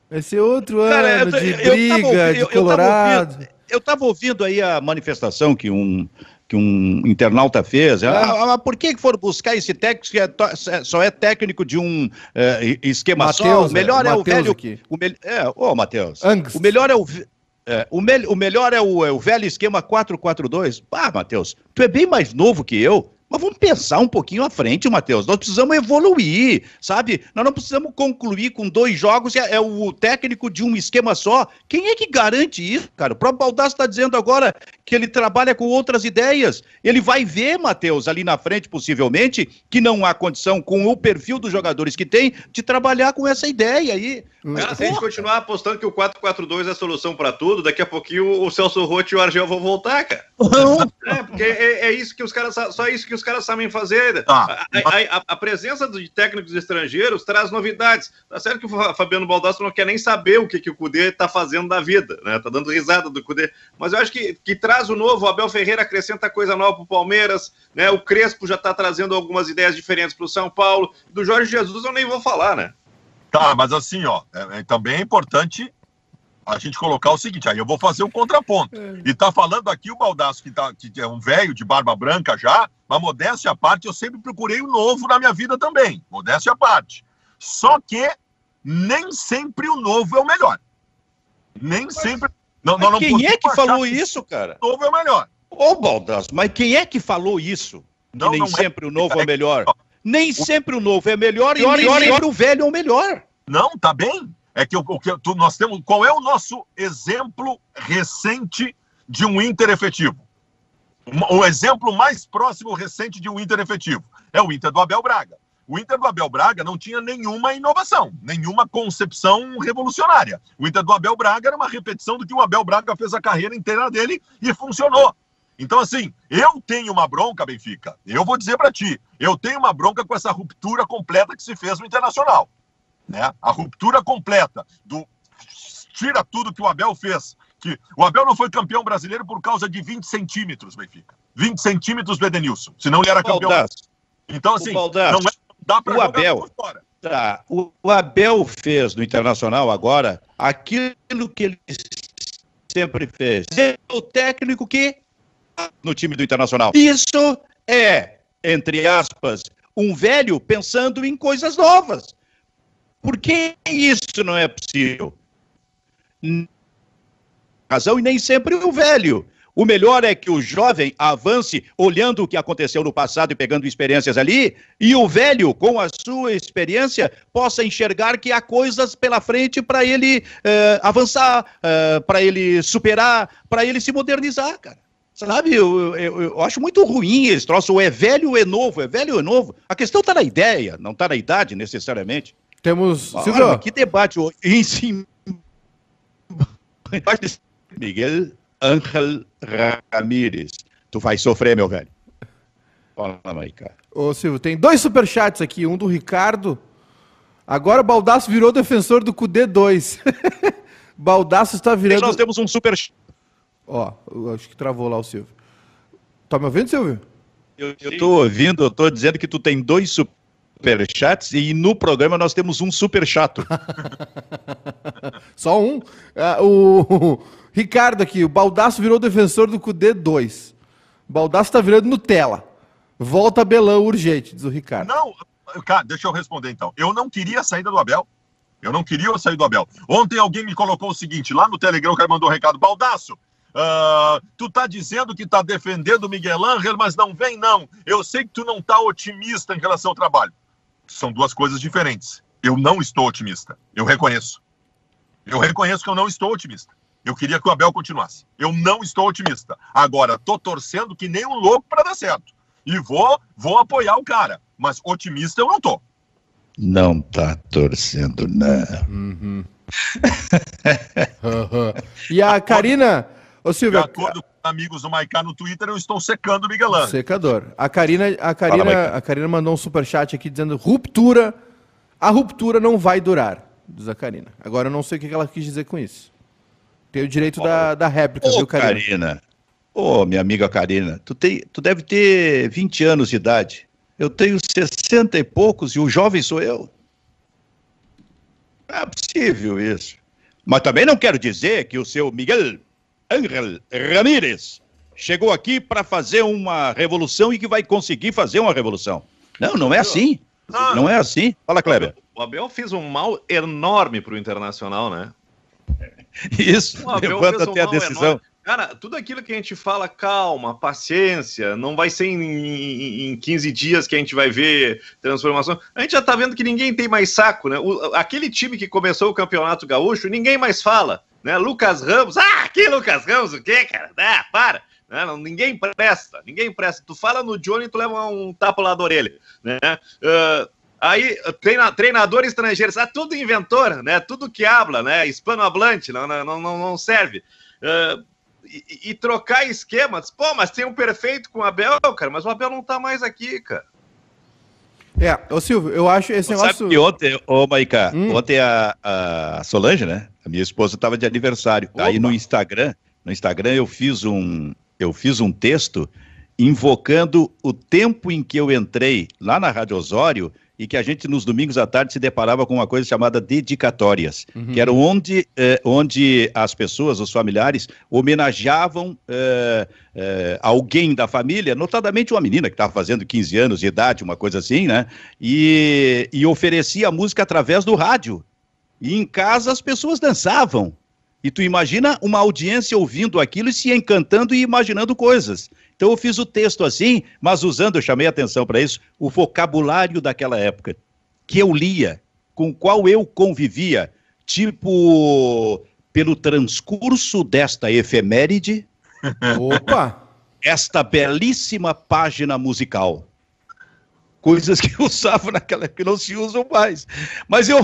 Vai ser outro Cara, ano eu- de eu briga, ouvindo- eu- de eu tava colorado. ouvindo- Eu estava ouvindo aí a manifestação que um, que um internauta fez. Ah, ah, por que foram buscar esse técnico que é to- só é técnico de um eh, esquema só? Mateus, O melhor é, é, o Mateus velho. aqui. O mel- é, ô, Matheus. O melhor é o. é, o, mel- o melhor é o, é o velho esquema 4-4-2. Ah, Matheus, tu é bem mais novo que eu. Mas vamos pensar um pouquinho à frente, Matheus. Nós precisamos evoluir, sabe? Nós não precisamos concluir com dois jogos, é, é o técnico de um esquema só. Quem é que garante isso, cara? O próprio Baldassi está dizendo agora que ele trabalha com outras ideias. Ele vai ver, Matheus, ali na frente, possivelmente, que não há condição, com o perfil dos jogadores que tem, de trabalhar com essa ideia aí. Cara, se a gente continuar apostando que o 4-4-2 é a solução pra tudo, daqui a pouquinho o Celso Rotti e o Argel vão voltar, cara. É, porque é, é isso que os caras só isso que os caras sabem fazer. Tá. A, a- a- presença de técnicos estrangeiros traz novidades. Tá certo que o Fa- Fabiano Baldasso não quer nem saber o que, que o Cudê tá fazendo da vida, né? Tá dando risada do Cudê. Mas eu acho que, que traz o novo. O Abel Ferreira acrescenta coisa nova pro Palmeiras, né? O Crespo já tá trazendo algumas ideias diferentes pro São Paulo. Do Jorge Jesus eu nem vou falar, né? Tá, mas assim, ó, é, é- também é importante a gente colocar o seguinte, aí eu vou fazer o contraponto. E tá falando aqui o Baldaço, que, tá, que é um velho de barba branca já, mas modéstia à parte, eu sempre procurei o novo na minha vida também, modéstia à parte. Só que nem sempre o novo é o melhor. Nem sempre... Não, Mas não quem é que falou que isso, cara? O novo é o melhor. Ô, Baldasso, mas quem é que falou isso? Que Não, nem não é. sempre o novo é É- melhor. Nem sempre o novo é melhor e pior, sempre o velho é o melhor. Não, tá bem. É que o, que tu- nós temos. Qual é o nosso exemplo recente de um Inter efetivo? O exemplo mais próximo recente de um Inter efetivo é o Inter do Abel Braga. O Inter do Abel Braga não tinha nenhuma inovação, nenhuma concepção revolucionária. O Inter do Abel Braga era uma repetição do que o Abel Braga fez a carreira inteira dele e funcionou. Então, assim, eu tenho uma bronca, Benfica. Eu vou dizer para ti, eu tenho uma bronca com essa ruptura completa que se fez no Internacional né? A ruptura completa do tira tudo que o Abel fez. Que o Abel não foi campeão brasileiro por causa de 20 centímetros, Benfica. 20 centímetros do Edenilson. Senão ele era campeão. Baldasso, Então, assim, não é, dá o Abel. tá, o, o Abel fez no Internacional agora aquilo que ele sempre fez. É o técnico que no time do Internacional. Isso é, entre aspas, um velho pensando em coisas novas. Por que isso não é possível? Razão e nem sempre o velho. O melhor é que o jovem avance olhando o que aconteceu no passado e pegando experiências ali, e o velho, com a sua experiência, possa enxergar que há coisas pela frente para ele eh, avançar, para ele superar, para ele se modernizar, cara. Sabe, eu, eu- eu acho muito ruim esse troço. Ou é velho ou é novo, é velho ou é novo. A questão está na ideia, não está na idade necessariamente. Temos. Que debate em cima. Miguel Ángel Ramírez. Tu vai sofrer, meu velho. Fala, aí, cara. ô, Silvio, tem dois superchats aqui. Um do Ricardo. Agora o Baldaço virou defensor do Cudê 2. Baldaço está virando. Nós temos um super. Ó, acho que travou lá o Silvio. Tá me ouvindo, Silvio? Eu, eu tô ouvindo, eu tô dizendo que tu tem dois superchats e no programa nós temos um super chato. Só um. Ah, o Ricardo aqui, o Baldaço virou defensor do Cudê 2. Baldaço tá virando Nutella. Volta Belão urgente, diz o Ricardo. Não, cara, deixa eu responder então. Eu não queria a saída do Abel. Eu não queria a saída do Abel. Ontem alguém me colocou o seguinte, lá no Telegram, o cara mandou um recado. Baldaço, uh, tu tá dizendo que tá defendendo o Miguel Ángel, mas não vem não. Eu sei que tu não tá otimista em relação ao trabalho. São duas coisas diferentes. Eu não estou otimista. Eu reconheço. Eu reconheço que eu não estou otimista. Eu queria que o Abel continuasse. Eu não estou otimista. Agora, tô torcendo que nem um louco para dar certo. E vou, vou apoiar o cara. Mas otimista eu não tô. Não tá torcendo, não. Uhum. e a Karina. Ô, Silvia. De acordo com amigos do Maicá no Twitter, eu estou secando o Miguel. Secador. A Karina, a Karina, Fala, a Karina mandou um superchat aqui dizendo ruptura. A ruptura não vai durar, diz a Karina. Agora eu não sei o que ela quis dizer com isso. Tem o direito da, da réplica, Ô, viu, Karina? Karina. Ô, minha amiga Karina, tu, tem, tu deve ter 20 anos de idade. Eu tenho 60 e poucos e o jovem sou eu. É possível isso. Mas também não quero dizer que o seu Miguel Ángel Ramírez chegou aqui para fazer uma revolução e que vai conseguir fazer uma revolução. Não, não é assim. Não, não é assim. Fala, Kleber. O Abel fez um mal enorme para o Internacional, né? Isso, levanta até a decisão. Enorme. Cara, tudo aquilo que a gente fala, calma, paciência, não vai ser em, em 15 dias que a gente vai ver transformação. A gente já tá vendo que ninguém tem mais saco, né? O, aquele time que começou o Campeonato Gaúcho, ninguém mais fala, né? Lucas Ramos, ah, que Lucas Ramos, o quê, cara? Ah, para! Né? Não, ninguém presta, ninguém presta. Tu fala no Johnny, tu leva um tapa lá da orelha, né? Uh, Aí, treina, treinador estrangeiro, sabe? Tudo inventor, né? Tudo que habla, né? Hispanohablante, não, não, não, não serve. Uh, e, e, trocar esquemas. Pô, mas tem um perfeito com o Abel, cara, mas o Abel não tá mais aqui, cara. É, ô Silvio, eu acho esse negócio. Sabe que ontem, ô Maiká, hum. ontem a, a Solange, né? Minha esposa estava de aniversário. Opa. Aí no Instagram, no Instagram eu fiz um, eu fiz um texto invocando o tempo em que eu entrei lá na Rádio Osório e que a gente nos domingos à tarde se deparava com uma coisa chamada dedicatórias, uhum. que era onde, eh, onde as pessoas, os familiares, homenageavam eh, eh, alguém da família, notadamente uma menina que estava fazendo 15 anos de idade, uma coisa assim, né? E, e oferecia a música através do rádio. E em casa as pessoas dançavam. E tu imagina uma audiência ouvindo aquilo e se encantando e imaginando coisas. Então eu fiz o texto assim, mas usando, eu chamei atenção para isso, o vocabulário daquela época, que eu lia, com o qual eu convivia, tipo, pelo transcurso desta efeméride. Opa! Esta belíssima página musical coisas que eu usava naquela época que não se usam mais. Mas eu,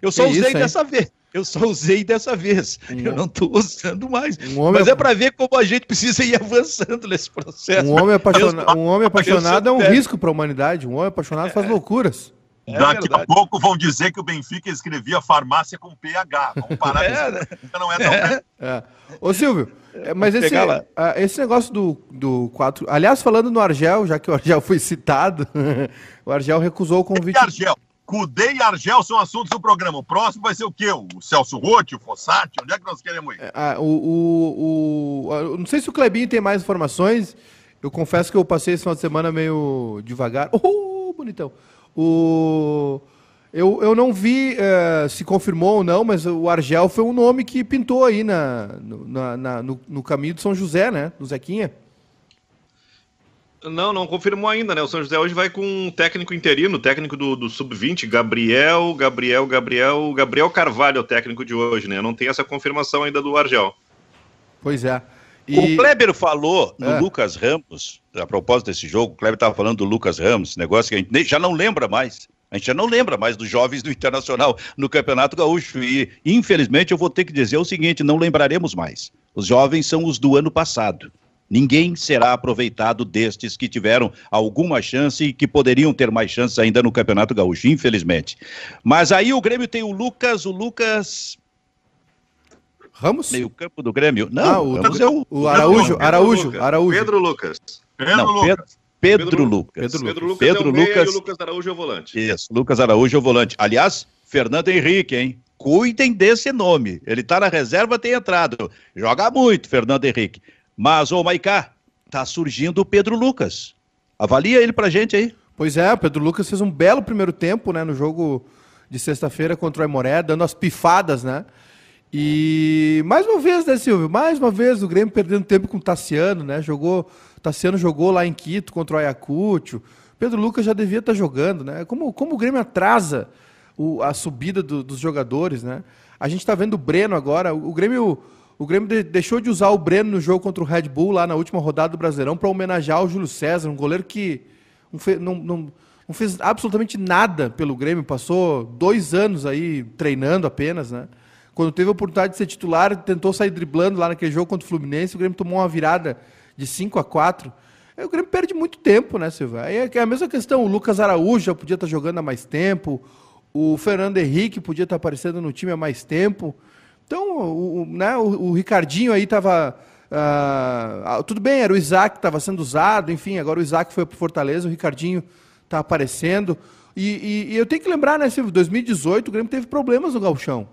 eu só usei isso, dessa vez. Eu só usei dessa vez. Um eu não estou usando mais. Um Mas é para ver como a gente precisa ir avançando nesse processo. Um homem, apaixona... um homem apaixonado é um risco para a humanidade. Um homem apaixonado faz loucuras. É Daqui verdade. a pouco vão dizer que o Benfica escrevia farmácia com PH. Vamos parar é, né? não é tão é. é. Ô Silvio, é, mas esse, uh, esse negócio do, do 4. Aliás, falando no Argel, já que o Argel foi citado, o Argel recusou o convite. E Argel? Cudê e Argel são assuntos do programa. O próximo vai ser o quê? O Celso Rotti, o Fossati? Onde é que nós queremos ir? É, ah, o, o, o, não sei se o Clebinho tem mais informações. Eu confesso que eu passei esse final de semana meio devagar. Oh, bonitão. O, eu, eu não vi uh, se confirmou ou não, mas o Argel foi um nome que pintou aí na, na, na no, no caminho de São José, né? Do Zequinha. Não, não confirmou ainda, né? O São José hoje vai com um técnico interino, técnico do, do Sub-20, Gabriel, Gabriel, Gabriel, Gabriel Carvalho, o técnico de hoje, né? Não tem essa confirmação ainda do Argel. Pois é. E... O Kleber falou no é. Lucas Ramos, a propósito desse jogo, o Kleber estava falando do Lucas Ramos, negócio que a gente já não lembra mais. A gente já não lembra mais dos jovens do Internacional no Campeonato Gaúcho. E, infelizmente, eu vou ter que dizer o seguinte: não lembraremos mais. Os jovens são os do ano passado. Ninguém será aproveitado destes que tiveram alguma chance e que poderiam ter mais chances ainda no Campeonato Gaúcho, infelizmente. Mas aí o Grêmio tem o Lucas, o Lucas. Ramos? Meio campo do Grêmio. Não, ah, o, Ramos é o, o Araújo, Araújo, Araújo. Pedro Lucas. Pedro Não, Lucas. Pedro, Pedro, Lucas. Pedro, Pedro Lucas. Pedro é Lucas. e o Lucas Araújo é o volante. Isso, Lucas Araújo é o volante. Aliás, Fernando Henrique, hein? Cuidem desse nome. Ele tá na reserva, tem entrado. Joga muito, Fernando Henrique. Mas, ô Maicá, tá surgindo o Pedro Lucas. Avalia ele pra gente aí. Pois é, o Pedro Lucas fez um belo primeiro tempo, né, no jogo de sexta-feira contra o Aimoré, dando as pifadas, né? E mais uma vez, né, Silvio? Mais uma vez o Grêmio perdendo tempo com o Tassiano, né? Jogou, Tassiano jogou lá em Quito contra o Ayacucho. Pedro Lucas já devia estar jogando, né? Como, como o Grêmio atrasa o, a subida do, dos jogadores, né? A gente está vendo o Breno agora. O, o Grêmio, o Grêmio de, deixou de usar o Breno no jogo contra o Red Bull lá na última rodada do Brasileirão para homenagear o Júlio César, um goleiro que não, não, não fez absolutamente nada pelo Grêmio, passou dois anos aí treinando apenas, né? Quando teve a oportunidade de ser titular, tentou sair driblando lá naquele jogo contra o Fluminense, o Grêmio tomou uma virada de 5 a 4 Aí o Grêmio perde muito tempo, né, Silva? Aí é a mesma questão, o Lucas Araújo já podia estar jogando há mais tempo, o Fernando Henrique podia estar aparecendo no time há mais tempo. Então, o, né, o, o Ricardinho aí estava. Uh, ah, tudo bem, era o Isaac que estava sendo usado, enfim, agora o Isaac foi para Fortaleza, o Ricardinho está aparecendo. E, e, e, eu tenho que lembrar, né, Silvio, 2018 o Grêmio teve problemas no Galchão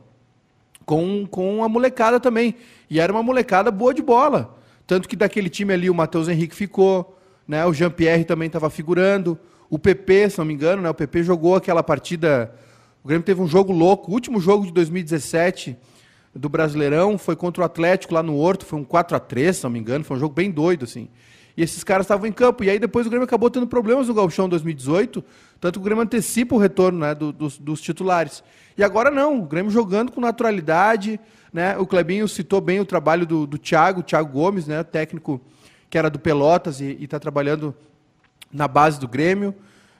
com, com a molecada também. E era uma molecada boa de bola. Tanto que daquele time ali o Matheus Henrique ficou, né? O Jean-Pierre também estava figurando. O PP, se não me engano, né? O PP jogou aquela partida. O Grêmio teve um jogo louco. O último jogo de 2017 do Brasileirão foi contra o Atlético lá no Horto. Foi um 4 a 3 se não me engano. Foi um jogo bem doido, assim. E esses caras estavam em campo. E aí depois o Grêmio acabou tendo problemas no Galchão 2018. Tanto que o Grêmio antecipa o retorno né, do, dos, dos titulares. E agora não, o Grêmio jogando com naturalidade. Né? O Clebinho citou bem o trabalho do, do Thiago, Thiago Gomes, né? técnico que era do Pelotas e está trabalhando na base do Grêmio.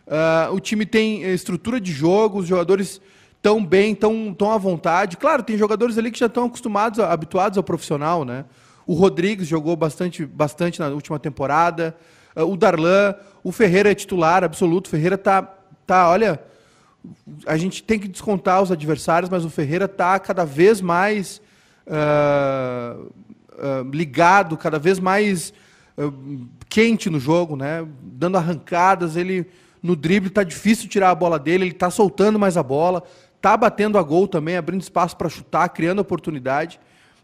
Uh, o time tem estrutura de jogo, os jogadores tão bem, tão, tão à vontade. Claro, tem jogadores ali que já estão acostumados, habituados ao profissional, né? O Rodrigues jogou bastante, bastante na última temporada. Uh, o Darlan, o Ferreira é titular absoluto. O Ferreira tá, tá, olha, a gente tem que descontar os adversários, mas o Ferreira está cada vez mais uh, uh, ligado, cada vez mais uh, quente no jogo, né? dando arrancadas. Ele no drible está difícil tirar a bola dele, ele está soltando mais a bola, está batendo a gol também, abrindo espaço para chutar, criando oportunidade.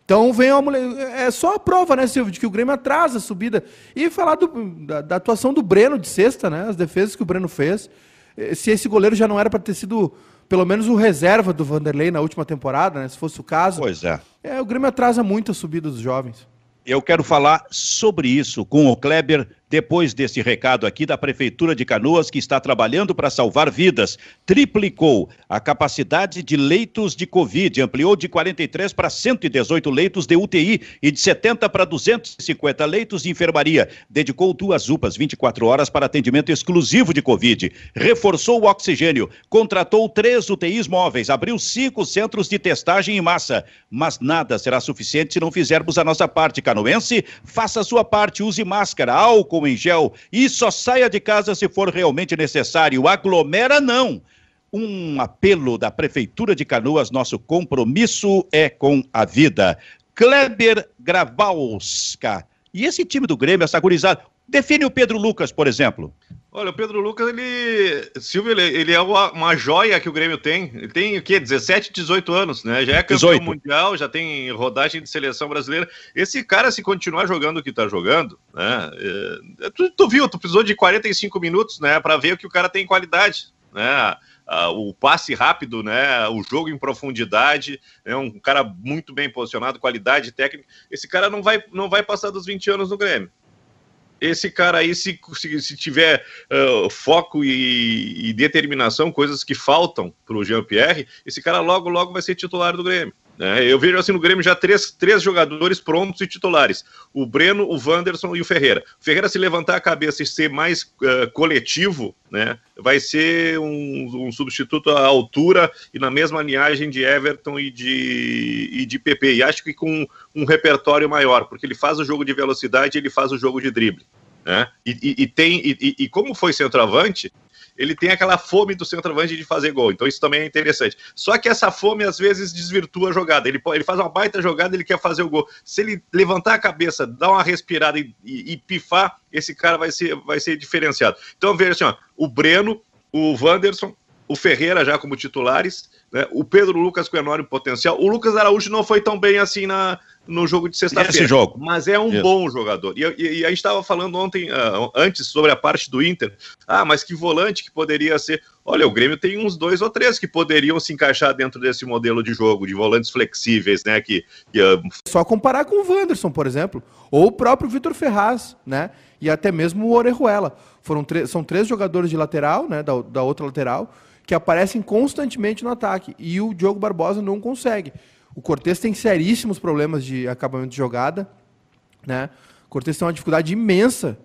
Então vem uma mulher. É só a prova, né, Silvio, de que o Grêmio atrasa a subida. E falar do, da, da, atuação do Breno de sexta, né? As defesas que o Breno fez. Eh, se esse goleiro já não era para ter sido pelo menos o reserva do Vanderlei na última temporada, né? Se fosse o caso. Pois é. é o Grêmio atrasa muito a subida dos jovens. Eu quero falar sobre isso com o Kleber depois desse recado aqui da Prefeitura de Canoas, que está trabalhando para salvar vidas, triplicou a capacidade de leitos de Covid, ampliou de 43 para 118 leitos de UTI e de 70 para 250 leitos de enfermaria. Dedicou duas UPAs 24 horas para atendimento exclusivo de Covid. Reforçou o oxigênio, contratou três UTIs móveis, abriu cinco centros de testagem em massa. Mas nada será suficiente se não fizermos a nossa parte. Canoense, faça a sua parte, use máscara, álcool álcool em gel e só saia de casa se for realmente necessário. Aglomera não. Um apelo da Prefeitura de Canoas, nosso compromisso é com a vida. Kleber Gravalska. E esse time do Grêmio, essa gurizada, define o Pedro Lucas, por exemplo. Olha, o Pedro Lucas, ele. Silvio, ele, ele é uma, joia que o Grêmio tem. Ele tem o quê? 17, 18 anos, né? Já é campeão 18. mundial, já tem rodagem de seleção brasileira. Esse cara, se continuar jogando o que tá jogando, né? É, tu, tu, viu, tu precisou de 45 minutos, né? Para ver o que o cara tem qualidade, né? O passe rápido, né? O jogo em profundidade, é um cara muito bem posicionado, qualidade técnica. Esse cara não vai, não vai passar dos 20 anos no Grêmio esse cara aí, se, se, se tiver uh, foco e, e, determinação, coisas que faltam para o Jean-Pierre, esse cara logo, logo vai ser titular do Grêmio. Né? Eu vejo assim no Grêmio já três, três jogadores prontos e titulares: o Breno, o Wanderson e o Ferreira. O Ferreira, se levantar a cabeça e ser mais uh, coletivo, né, vai ser um, um, substituto à altura e na mesma linhagem de Everton e de, e de PP. E acho que com um repertório maior, porque ele faz o jogo de velocidade e ele faz o jogo de drible. Né? E, e, e tem e, e, como foi centroavante, ele tem aquela fome do centroavante de fazer gol. Então isso também é interessante. Só que essa fome às vezes desvirtua a jogada. Ele, ele faz uma baita jogada, ele quer fazer o gol. Se ele levantar a cabeça, dar uma respirada e, e, e pifar, esse cara vai ser, vai ser diferenciado. Então veja assim, ó, o Breno, o Wanderson, o Ferreira já como titulares, né? o Pedro Lucas com enorme potencial. O Lucas Araújo não foi tão bem assim na, no jogo de sexta-feira. Esse jogo. Mas é um Isso. bom jogador. E, e, e a gente estava falando ontem, uh, antes, sobre a parte do Inter. Ah, mas que volante que poderia ser. Olha, o Grêmio tem uns dois ou três que poderiam se encaixar dentro desse modelo de jogo, de volantes flexíveis, né? Que, que uh... Só comparar com o Wanderson, por exemplo, ou o próprio Vitor Ferraz, né? E até mesmo o Orejuela. Foram são três jogadores de lateral, né? Da, da outra lateral, que aparecem constantemente no ataque. E o Diogo Barbosa não consegue. O Cortez tem seríssimos problemas de acabamento de jogada. Né? O Cortez tem uma dificuldade imensa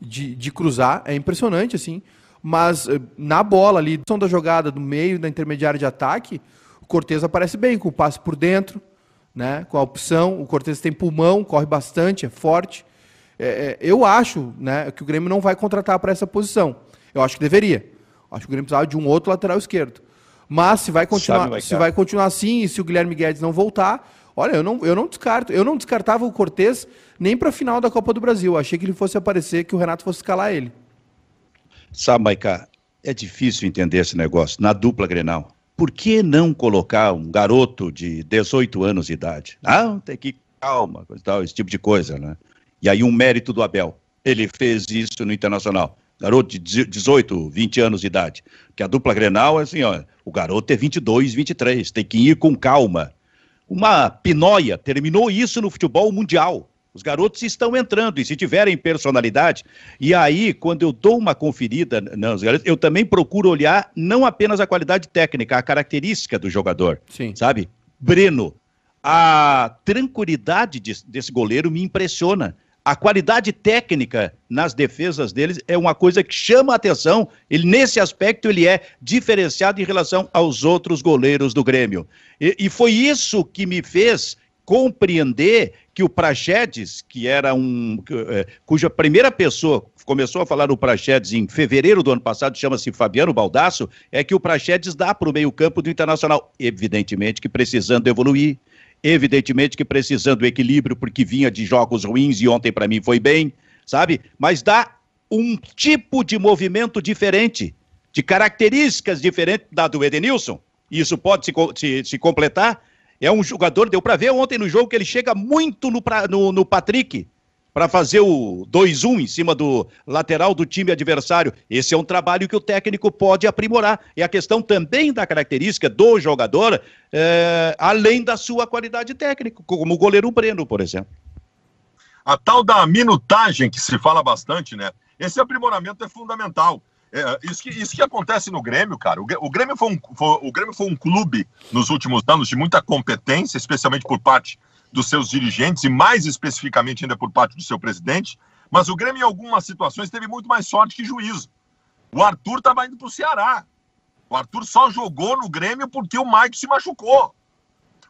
de, de cruzar. É impressionante, assim. Mas eh, na bola ali, da jogada do meio da intermediária de ataque, o Cortez aparece bem, com o passe por dentro, né? com a opção. O Cortez tem pulmão, corre bastante, é forte. É, é, eu acho né, que o Grêmio não vai contratar para essa posição. Eu acho que deveria. Acho que o Grêmio precisava de um outro lateral esquerdo. Mas se vai continuar, se vai continuar assim e se o Guilherme Guedes não voltar, olha, eu não, eu não descarto, eu não descartava o Cortez nem para a final da Copa do Brasil. achei que ele fosse aparecer, que o Renato fosse escalar ele. Sabe, Maiká, é difícil entender esse negócio na dupla Grenal. Por que não colocar um garoto de 18 anos de idade? Não, tem que calma, tal, esse tipo de coisa, né? E aí um mérito do Abel. Ele fez isso no Internacional garoto de 18, 20 anos de idade. Que a dupla Grenal é assim, ó, o garoto é 22, 23, tem que ir com calma. Uma pinóia terminou isso no futebol mundial. Os garotos estão entrando e se tiverem personalidade, e aí quando eu dou uma conferida nos garotos, eu também procuro olhar não apenas a qualidade técnica, a característica do jogador, Sim. sabe? Breno, a tranquilidade de, desse goleiro me impressiona a qualidade técnica nas defesas deles é uma coisa que chama a atenção. Ele, nesse aspecto, ele é diferenciado em relação aos outros goleiros do Grêmio. E, e foi isso que me fez compreender que o Praxedes, que era um. É, cuja primeira pessoa começou a falar do Praxedes em fevereiro do ano passado, chama-se Fabiano Baldasso, é que o Praxedes dá para o meio-campo do Internacional. Evidentemente que precisando evoluir, Evidentemente que precisando do equilíbrio, porque vinha de jogos ruins e ontem para mim foi bem, sabe? Mas dá um tipo de movimento diferente, de características diferentes da do Edenilson. Isso pode se, se, se completar. É um jogador, deu para ver ontem no jogo que ele chega muito no, no, no Patrick para fazer o 2-1 em cima do lateral do time adversário. Esse é um trabalho que o técnico pode aprimorar. E a questão também da característica do jogador, é, além da sua qualidade técnica, como o goleiro Breno, por exemplo. A tal da minutagem que se fala bastante, né? Esse aprimoramento é fundamental. É, isso, que, isso que acontece no Grêmio, cara. O, o, Grêmio foi um, foi, o Grêmio foi um clube nos últimos anos de muita competência, especialmente por parte dos seus dirigentes e mais especificamente ainda por parte do seu presidente, mas o Grêmio em algumas situações teve muito mais sorte que juízo. O Arthur estava indo para o Ceará. O Arthur só jogou no Grêmio porque o Mike se machucou.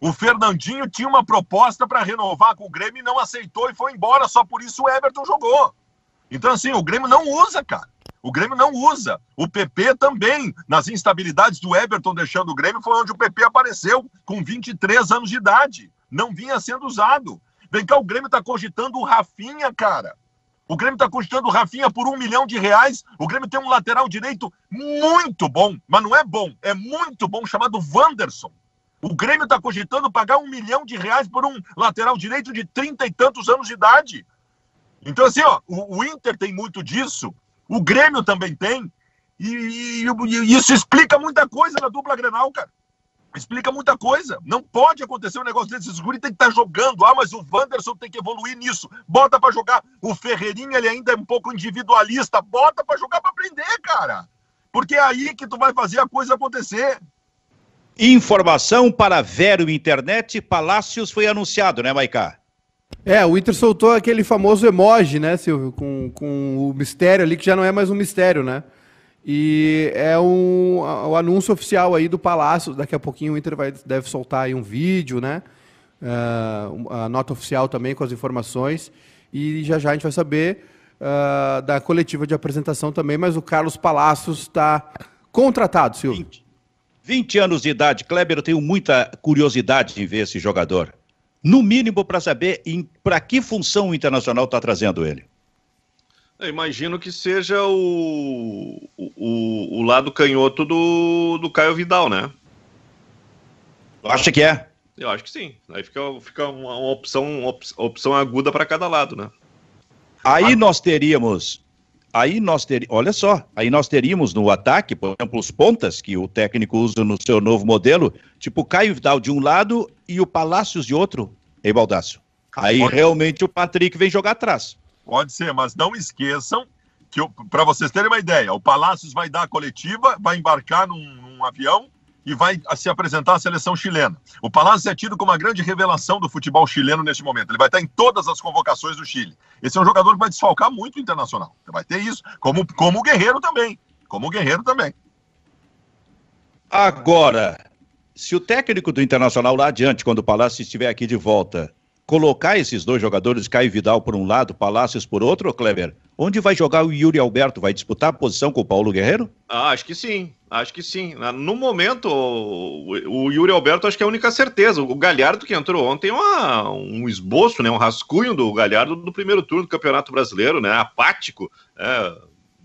O Fernandinho tinha uma proposta para renovar com o Grêmio e não aceitou e foi embora, só por isso o Everton jogou. Então, assim, o Grêmio não usa, cara. O Grêmio não usa. O PP também, nas instabilidades do Everton deixando o Grêmio, foi onde o PP apareceu com 23 anos de idade não vinha sendo usado. Vem cá, o Grêmio está cogitando o Rafinha, cara. O Grêmio está cogitando o Rafinha por um milhão de reais. O Grêmio tem um lateral direito muito bom, mas não é bom, é muito bom, chamado Wanderson. O Grêmio está cogitando pagar um milhão de reais por um lateral direito de trinta e tantos anos de idade. Então, assim, ó, o, o Inter tem muito disso, o Grêmio também tem, e, e, e isso explica muita coisa na dupla Grenal, cara explica muita coisa. Não pode acontecer um negócio desse. Esse guri tem que estar tá jogando. Ah, mas o Wanderson tem que evoluir nisso. Bota para jogar. O Ferreirinha, ele ainda é um pouco individualista. Bota para jogar para aprender, cara. Porque é aí que tu vai fazer a coisa acontecer. Informação para Vero Internet, Palácios foi anunciado, né, Maicá? É, o Inter soltou aquele famoso emoji, né, Silvio, com, com o mistério ali, que já não é mais um mistério, né? E é um, o anúncio oficial aí do Palácio. Daqui a pouquinho o Inter vai, deve soltar aí um vídeo, né? Uh, a nota oficial também com as informações. E já já a gente vai saber uh, da coletiva de apresentação também. Mas o Carlos Palácios está contratado, Silvio. 20, 20 anos de idade. Kleber, eu tenho muita curiosidade em ver esse jogador. No mínimo para saber para que função o Internacional está trazendo ele. Eu imagino que seja o, o, o lado canhoto do, do Caio Vidal, né? Acha que é? Eu acho que sim. Aí fica, fica uma, uma opção, uma opção aguda para cada lado, né? Aí nós teríamos aí nós teríamos, olha só, aí nós teríamos no ataque, por exemplo, os pontas que o técnico usa no seu novo modelo, tipo Caio Vidal de um lado e o Palácios de outro, em Baldaço. Aí realmente o Patrick vem jogar atrás. Pode ser, mas não esqueçam que, para vocês terem uma ideia, o Palácios vai dar a coletiva, vai embarcar num, num avião e vai se apresentar à seleção chilena. O Palácio é tido como uma grande revelação do futebol chileno neste momento. Ele vai estar em todas as convocações do Chile. Esse é um jogador que vai desfalcar muito o internacional. Vai ter isso, como, como o Guerreiro também. Como o Guerreiro também. Agora, se o técnico do Internacional lá adiante, quando o Palácio estiver aqui de volta, colocar esses dois jogadores, Caio Vidal por um lado, Palácios por outro, Kleber, onde vai jogar o Yuri Alberto? Vai disputar a posição com o Paulo Guerreiro? Ah, acho que sim, acho que sim. No momento, o, Yuri Alberto acho que é a única certeza. O Galhardo que entrou ontem, uma, um esboço, né, um rascunho do Galhardo do primeiro turno do Campeonato Brasileiro, né, apático, é,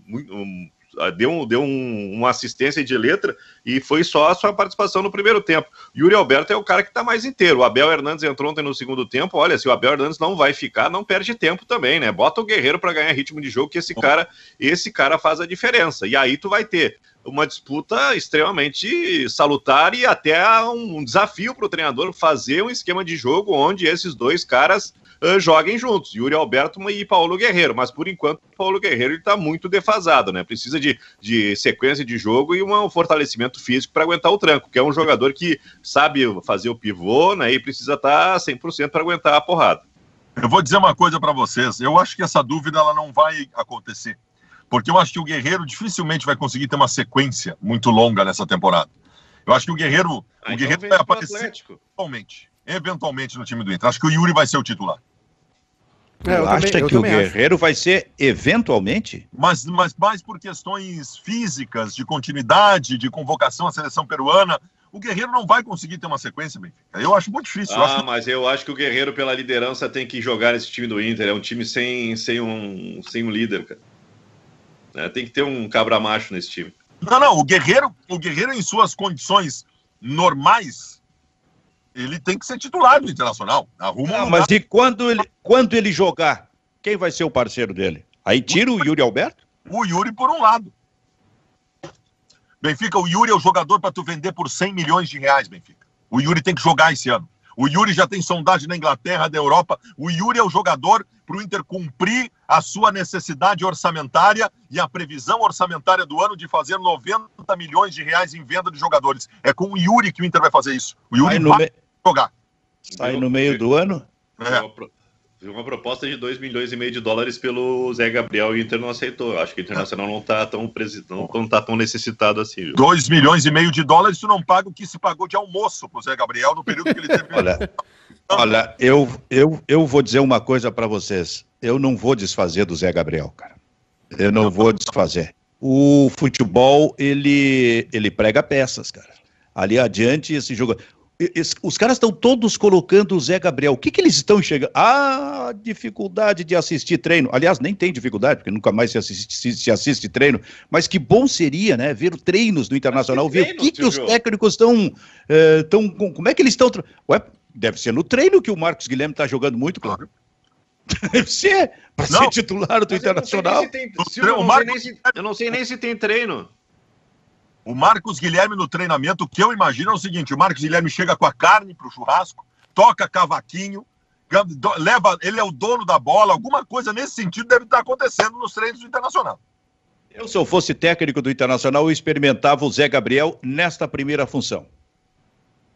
muito, ah, deu, deu um, uma assistência de letra e foi só a sua participação no primeiro tempo. Yuri Alberto é o cara que está mais inteiro. O Abel Hernandes entrou ontem no segundo tempo. Olha, se o Abel Hernandes não vai ficar, não perde tempo também, né? Bota o Guerreiro para ganhar ritmo de jogo, que esse cara, esse cara faz a diferença. E aí tu vai ter uma disputa extremamente salutar e até um desafio para o treinador fazer um esquema de jogo onde esses dois caras uh, joguem juntos, Yuri Alberto e Paulo Guerreiro. Mas por enquanto, Paulo Guerreiro está muito defasado, né? Precisa de, de sequência de jogo e um fortalecimento físico para aguentar o tranco, que é um jogador que sabe fazer o pivô, né? E precisa estar tá 100% para aguentar a porrada. Eu vou dizer uma coisa para vocês. Eu acho que essa dúvida ela não vai acontecer, porque eu acho que o Guerreiro dificilmente vai conseguir ter uma sequência muito longa nessa temporada. Eu acho que o Guerreiro, ah, o então Guerreiro vai aparecer totalmente eventualmente no time do Inter. Acho que o Yuri vai ser o titular. É, eu acha também, que o Guerreiro acho. vai ser eventualmente? Mas, mas mais por questões físicas, de continuidade, de convocação à seleção peruana. O Guerreiro não vai conseguir ter uma sequência, Benfica. Eu acho muito difícil. Ah, acho... mas eu acho que o Guerreiro, pela liderança, tem que jogar nesse time do Inter. É um time sem, sem, um, sem um líder, cara. É, tem que ter um cabra macho nesse time. Não, não. O Guerreiro, o Guerreiro em suas condições normais, ele tem que ser titular do Internacional. Arruma Não, um mas e quando ele, quando ele jogar, quem vai ser o parceiro dele? Aí tira o Yuri Alberto? O Yuri por um lado. Benfica, o Yuri é o jogador para tu vender por 100 milhões de reais, Benfica. O Yuri tem que jogar esse ano. O Yuri já tem sondagem na Inglaterra, da Europa. O Yuri é o jogador para o Inter cumprir a sua necessidade orçamentária e a previsão orçamentária do ano de fazer 90 milhões de reais em venda de jogadores. É com o Yuri que o Inter vai fazer isso. O Yuri vai... Me jogar. Sai no meio do ano? É. Uma proposta de 2 milhões e meio de dólares pelo Zé Gabriel e o Inter não aceitou. Acho que o Internacional não está tão, não, não tá tão necessitado assim. 2 milhões e meio de dólares, tu não paga o que se pagou de almoço pro Zé Gabriel no período que ele teve. olha, olha eu, eu, eu vou dizer uma coisa para vocês. Eu não vou desfazer do Zé Gabriel, cara. Eu não vou desfazer. O futebol, ele, ele prega peças, cara. Ali adiante, esse jogo os caras estão todos colocando o Zé Gabriel. O que, que eles estão enxergando? Ah, dificuldade de assistir treino. Aliás, nem tem dificuldade, porque nunca mais se assiste, se assiste treino. Mas que bom seria, né? Ver treinos do Internacional, ver treino, o que, que os técnicos estão. Uh, tão, como é que eles estão. Ué, deve ser no treino que o Marcos Guilherme está jogando muito, claro. Deve ser, para ser titular do Internacional. eu não sei nem se tem treino. O Marcos Guilherme no treinamento, o que eu imagino é o seguinte: o Marcos Guilherme chega com a carne para o churrasco, toca cavaquinho, leva, ele é o dono da bola, alguma coisa nesse sentido deve estar acontecendo nos treinos do Internacional. Eu, se eu fosse técnico do Internacional, eu experimentava o Zé Gabriel nesta primeira função.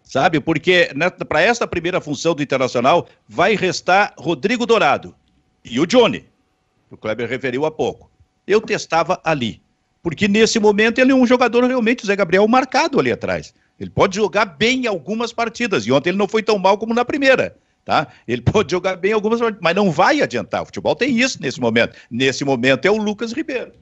Sabe? Porque para esta primeira função do Internacional vai restar Rodrigo Dourado e o Johnny. O Kleber referiu há pouco. Eu testava ali. Porque nesse momento ele é um jogador realmente, o Zé Gabriel, marcado ali atrás. Ele pode jogar bem em algumas partidas. E ontem ele não foi tão mal como na primeira. Tá? Ele pode jogar bem em algumas partidas, mas não vai adiantar. O futebol tem isso nesse momento. Nesse momento é o Lucas Ribeiro.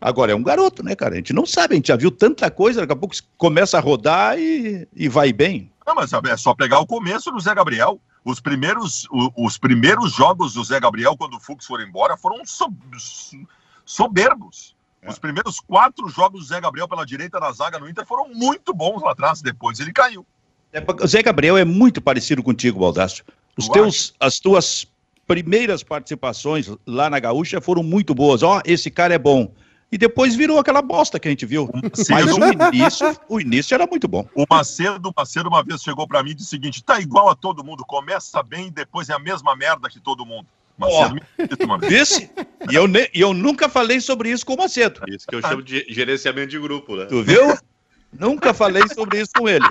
Agora é um garoto, né, cara? A gente não sabe, a gente já viu tanta coisa, daqui a pouco começa a rodar e, e vai bem. Não, mas é só pegar o começo do Zé Gabriel. Os primeiros, os, primeiros jogos do Zé Gabriel, quando o Fux for embora, foram soberbos. Os primeiros quatro jogos do Zé Gabriel pela direita da zaga no Inter foram muito bons lá atrás, depois ele caiu. É, Zé Gabriel é muito parecido contigo, Baldasso. Os teus, as tuas primeiras participações lá na Gaúcha foram muito boas. Ó, oh, esse cara é bom. E depois virou aquela bosta que a gente viu. Mas o início, o início era muito bom. O Macedo, o Macedo uma vez chegou para mim e disse o seguinte: tá igual a todo mundo, começa bem e depois é a mesma merda que todo mundo. Macedo oh, disse E eu, ne, eu nunca falei sobre isso com o Macedo. Isso que eu chamo de gerenciamento de grupo, né? Tu viu? nunca falei sobre isso com ele.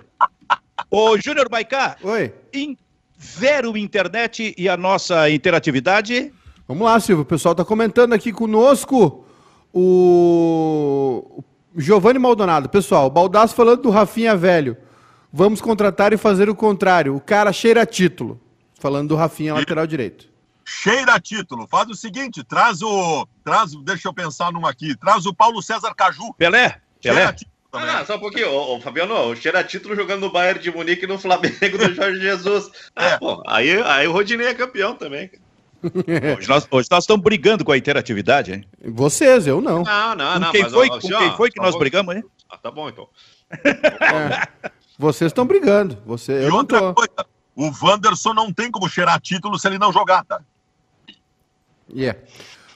Ô, Júnior Maicá. Oi. Em Vero Internet e a nossa interatividade. Vamos lá, Silvio. O pessoal está comentando aqui conosco. O Giovanni Maldonado. Pessoal, o Baldasso falando do Rafinha velho. Vamos contratar e fazer o contrário. O cara cheira título. Falando do Rafinha, lateral direito. Cheira título. Faz o seguinte, traz o... Traz, deixa eu pensar num aqui. Traz o Paulo César Caju. Pelé. Pelé. Ah, só um pouquinho, ô, ô, Fabiano, o cheira título jogando no Bayern de Munique e no Flamengo do Jorge Jesus. Ah, é. pô, aí, aí o Rodinei é campeão também. hoje, nós, hoje nós estamos brigando com a interatividade, hein? Vocês, eu não. Não, não, não. Quem foi, ó, com quem foi que nós brigamos, hein? Ah, tá bom, então. É. Vocês estão brigando. Você, eu e outra não tô. coisa, o Wanderson não tem como cheirar título se ele não jogar, tá? Yeah.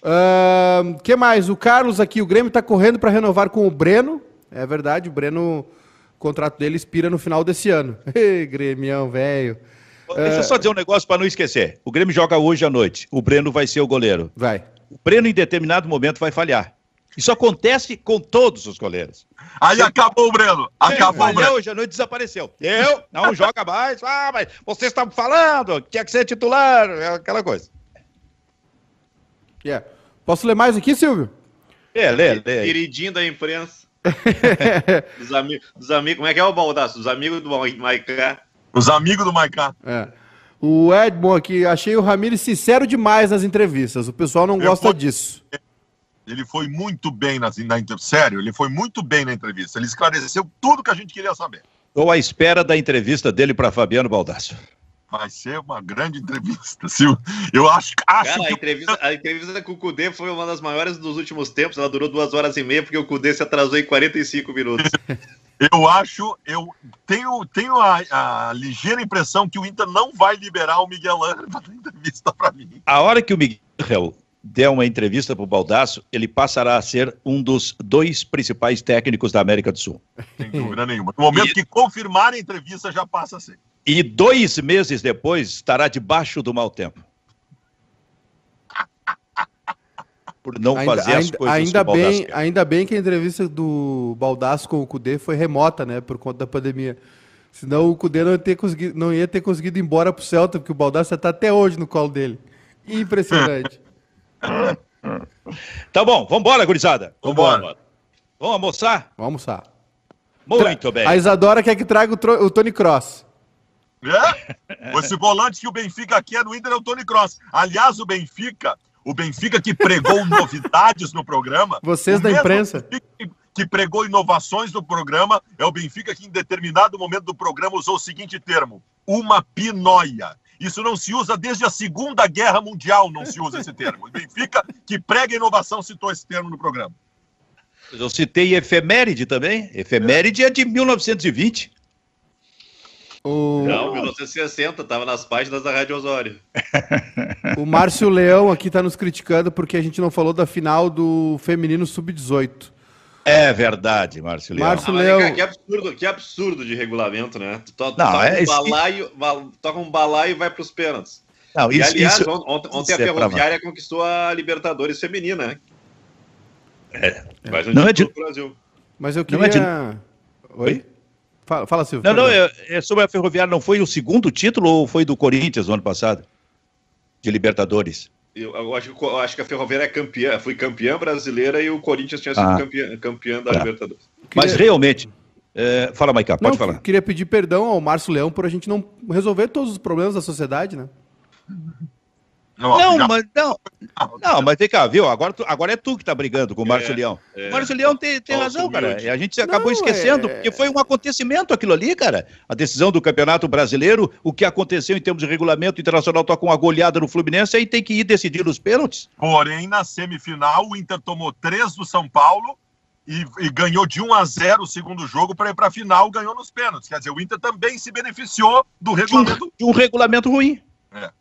O uh, que mais? O Carlos aqui, o Grêmio está correndo para renovar com o Breno. É verdade, o Breno, o contrato dele expira no final desse ano. Ei, Grêmio, velho. Deixa eu só dizer um negócio para não esquecer. O Grêmio joga hoje à noite. O Breno vai ser o goleiro. Vai. O Breno, em determinado momento, vai falhar. Isso acontece com todos os goleiros. Aí acabou o Breno. Acabou o Breno. Hoje à noite desapareceu. Eu não joga mais. Ah, mas vocês estavam falando, tinha que ser titular, aquela coisa. Yeah. Posso ler mais aqui, Silvio? É, lê, lê. Queridinho da imprensa. dos, ami dos amigos, como é que é o Baldaço? Dos amigos do Maicá. Os amigos do Maicá. É. O Edmond aqui, achei o Ramires sincero demais nas entrevistas. O pessoal não Eu gosta foi... disso. Ele foi muito bem na, na sério, ele foi muito bem na entrevista. Ele esclareceu tudo que a gente queria saber. Estou à espera da entrevista dele para Fabiano Baldasso. Vai ser uma grande entrevista, Sil. Eu acho, acho Cara, que... a, entrevista, a entrevista com o Cudê foi uma das maiores dos últimos tempos. Ela durou duas horas e meia, porque o Cudê se atrasou em 45 minutos. Eu acho, eu tenho, tenho a, a, ligeira impressão que o Inter não vai liberar o Miguel Angel para entrevista para mim. A hora que o Miguel der uma entrevista para o Baldasso, ele passará a ser um dos dois principais técnicos da América do Sul. Sem dúvida nenhuma. No momento e... que confirmar a entrevista, já passa a ser. E dois meses depois estará debaixo do mau tempo. por não ainda, fazer as coisas ainda bem, ainda bem que a entrevista do Baldasso com o Cudê foi remota, né, por conta da pandemia. Senão o Cudê não ia ter conseguido, não ia ter conseguido ir embora pro Celta, porque o Baldasso está até hoje no colo dele. Impressionante. Tá bom, vamos embora, gurizada. Vamos embora. Vamos almoçar? Vamos almoçar. Muito bem. A Isadora quer que traga o, o Tony Cross. É? Esse volante que o Benfica quer no Inter é o Tony Cross. Aliás, o Benfica o Benfica que pregou novidades no programa. Vocês da imprensa. Que, que pregou inovações no programa é o Benfica que, em determinado momento do programa, usou o seguinte termo: uma pinóia. Isso não se usa desde a Segunda Guerra Mundial, não se usa esse termo. O Benfica, que prega inovação, citou esse termo no programa. Eu citei efeméride também. Efeméride é de 1920. O... Não, 1960, estava nas páginas da Rádio Osório. o Márcio Leão aqui está nos criticando porque a gente não falou da final do feminino sub-18. É verdade, Márcio Leão. Márcio ah, Leão. que absurdo, que absurdo de regulamento, né? Tu, to, não, toca, é, um balaio, toca um balaio e vai para os pênaltis. Não, isso, e, aliás, isso, ontem, ontem isso a é Ferroviária é conquistou a Libertadores feminina, né? É. Mais um não é de... Brasil. Mas eu queria... É de... Oi? Fala, fala Silvio. Não, não, é, é, sobre a Ferroviária, não foi o segundo título ou foi do Corinthians no ano passado? De Libertadores? Eu, eu, acho, eu acho que a Ferroviária é campeã, foi campeã brasileira e o Corinthians tinha sido ah. campeã, campeã da tá. Libertadores. Mas realmente, é, fala, Maicá, pode não, falar. Queria pedir perdão ao Márcio Leão por a gente não resolver todos os problemas da sociedade, né? Não, não mas não, não, mas vem cá, viu? Agora, tu, agora é tu que tá brigando com o Márcio é, Leão. É. O Márcio Leão tem, tem razão, cara. E a gente acabou não, esquecendo, é... porque foi um acontecimento aquilo ali, cara. A decisão do Campeonato Brasileiro, o que aconteceu em termos de regulamento internacional, toca tá uma goleada no Fluminense, aí tem que ir decidir os pênaltis. Porém, na semifinal, o Inter tomou três do São Paulo e, e, ganhou de 1 a 0 o segundo jogo para ir para a final, ganhou nos pênaltis. Quer dizer, o Inter também se beneficiou do regulamento. De um, de um regulamento ruim. É.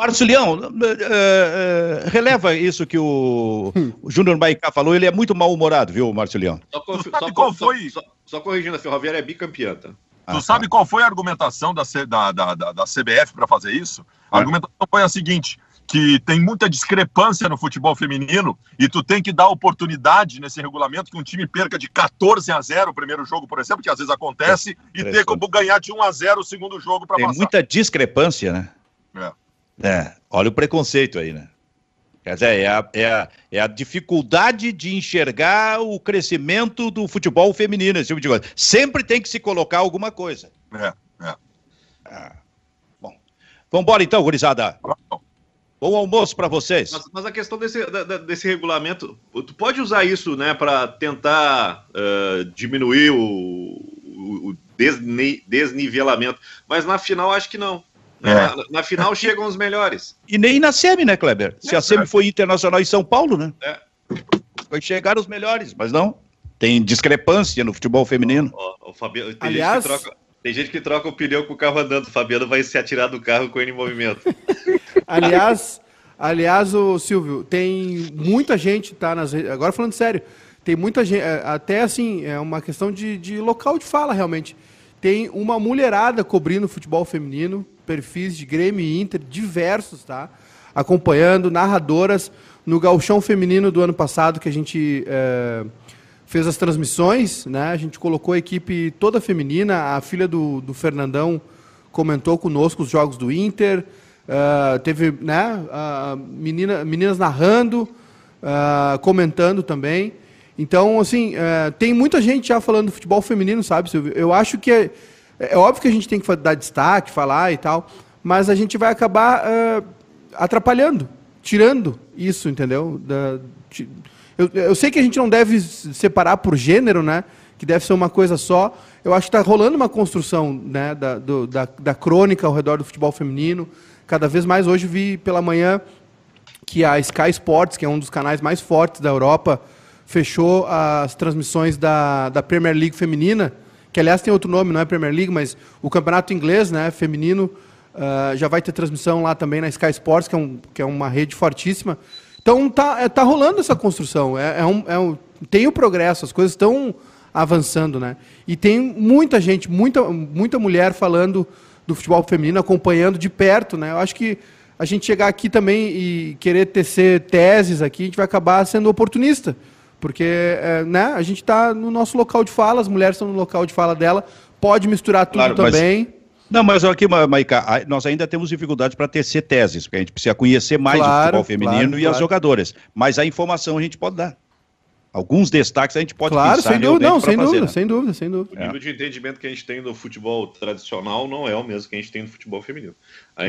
Márcio Leão, uh, uh, releva isso que o, o Júnior Maicá falou, ele é muito mal-humorado, viu, Márcio Leão? Só, só, qual foi... Só, só, corrigindo, a Ferroviária é bicampeã, tá? Tu ah, sabe tá. qual foi a argumentação da, da, da, da, da CBF para fazer isso? A é. argumentação foi a seguinte: que tem muita discrepância no futebol feminino e tu tem que dar oportunidade nesse regulamento que um time perca de 14 a 0 o primeiro jogo, por exemplo, que às vezes acontece, é, e ter como ganhar de 1 a 0 o segundo jogo para passar. Tem muita discrepância, né? É. é. Olha o preconceito aí, né? Quer dizer, é a, é, a, é a dificuldade de enxergar o crescimento do futebol feminino, esse tipo de coisa. Sempre tem que se colocar alguma coisa. É, é. Ah. Bom, vamos embora então, gurizada. Bom. Bom almoço para vocês. Mas, mas, a questão desse, da, desse regulamento, tu pode usar isso, né, para tentar uh, diminuir o, o, o desni, desnivelamento, mas na final acho que não. É. Na, na, final chegam os melhores. E nem na SEMI, né, Kleber? Se a SEMI foi internacional em São Paulo, né? É. Foi chegar os melhores, mas não. Tem discrepância no futebol feminino. O, o Fabiano, tem Aliás, gente que troca, tem gente que troca o pneu com o carro andando. O Fabiano vai se atirar do carro com ele em movimento. aliás, aliás, o Silvio, tem muita gente tá nas agora falando sério, tem muita gente, é, até assim, é uma questão de, de local de fala realmente. Tem uma mulherada cobrindo futebol feminino, perfis de Grêmio e Inter diversos, tá? Acompanhando narradoras no Galchão Feminino do ano passado que a gente é, fez as transmissões, né? A gente colocou a equipe toda feminina, a filha do, do Fernandão comentou conosco os jogos do Inter, uh, teve né, uh, menina, meninas narrando, uh, comentando também. Então, assim, uh, tem muita gente já falando do futebol feminino, sabe, Silvio? Eu acho que é, é óbvio que a gente tem que dar destaque, falar e tal, mas a gente vai acabar atrapalhando, tirando isso, entendeu? Da, eu, eu sei que a gente não deve separar por gênero, né? Que deve ser uma coisa só. Eu acho que está rolando uma construção né, da, do, da, da crônica ao redor do futebol feminino. Cada vez mais hoje vi pela manhã que a Sky Sports, que é um dos canais mais fortes da Europa, fechou as transmissões da, da Premier League feminina, que aliás tem outro nome, não é Premier League, mas o campeonato inglês, né, feminino, uh, já vai ter transmissão lá também na Sky Sports, que é, um, que é uma rede fortíssima. Então tá, é, tá rolando essa construção. É, é, um, é um, tem o progresso, as coisas estão avançando, né? E tem muita gente, muita, muita mulher falando do futebol feminino, acompanhando de perto, né? Eu acho que a gente chegar aqui também e querer tecer teses aqui, a gente vai acabar sendo oportunista. Porque é, né, a gente está no nosso local de fala, as mulheres estão no local de fala dela, pode misturar tudo claro, também. Mas... Não, mas aqui, Maica, nós ainda temos dificuldades para tecer teses, porque a gente precisa conhecer mais claro, o futebol feminino claro, e claro. as jogadoras. Mas a informação a gente pode dar. Alguns destaques a gente pode Claro, sem dúvida, não, sem dúvida, né? sem dúvida, sem dúvida. O nível de entendimento que a gente tem do futebol tradicional não é o mesmo que a gente tem no futebol feminino.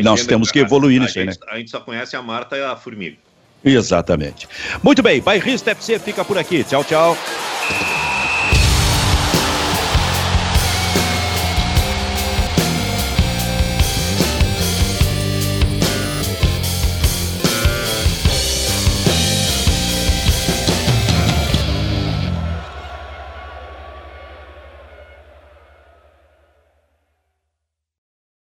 Nós temos que evoluir nisso aí, né? A gente só conhece a Marta e a Formiga. Exatamente. Muito bem, Bairrista FC fica por aqui. Tchau, tchau.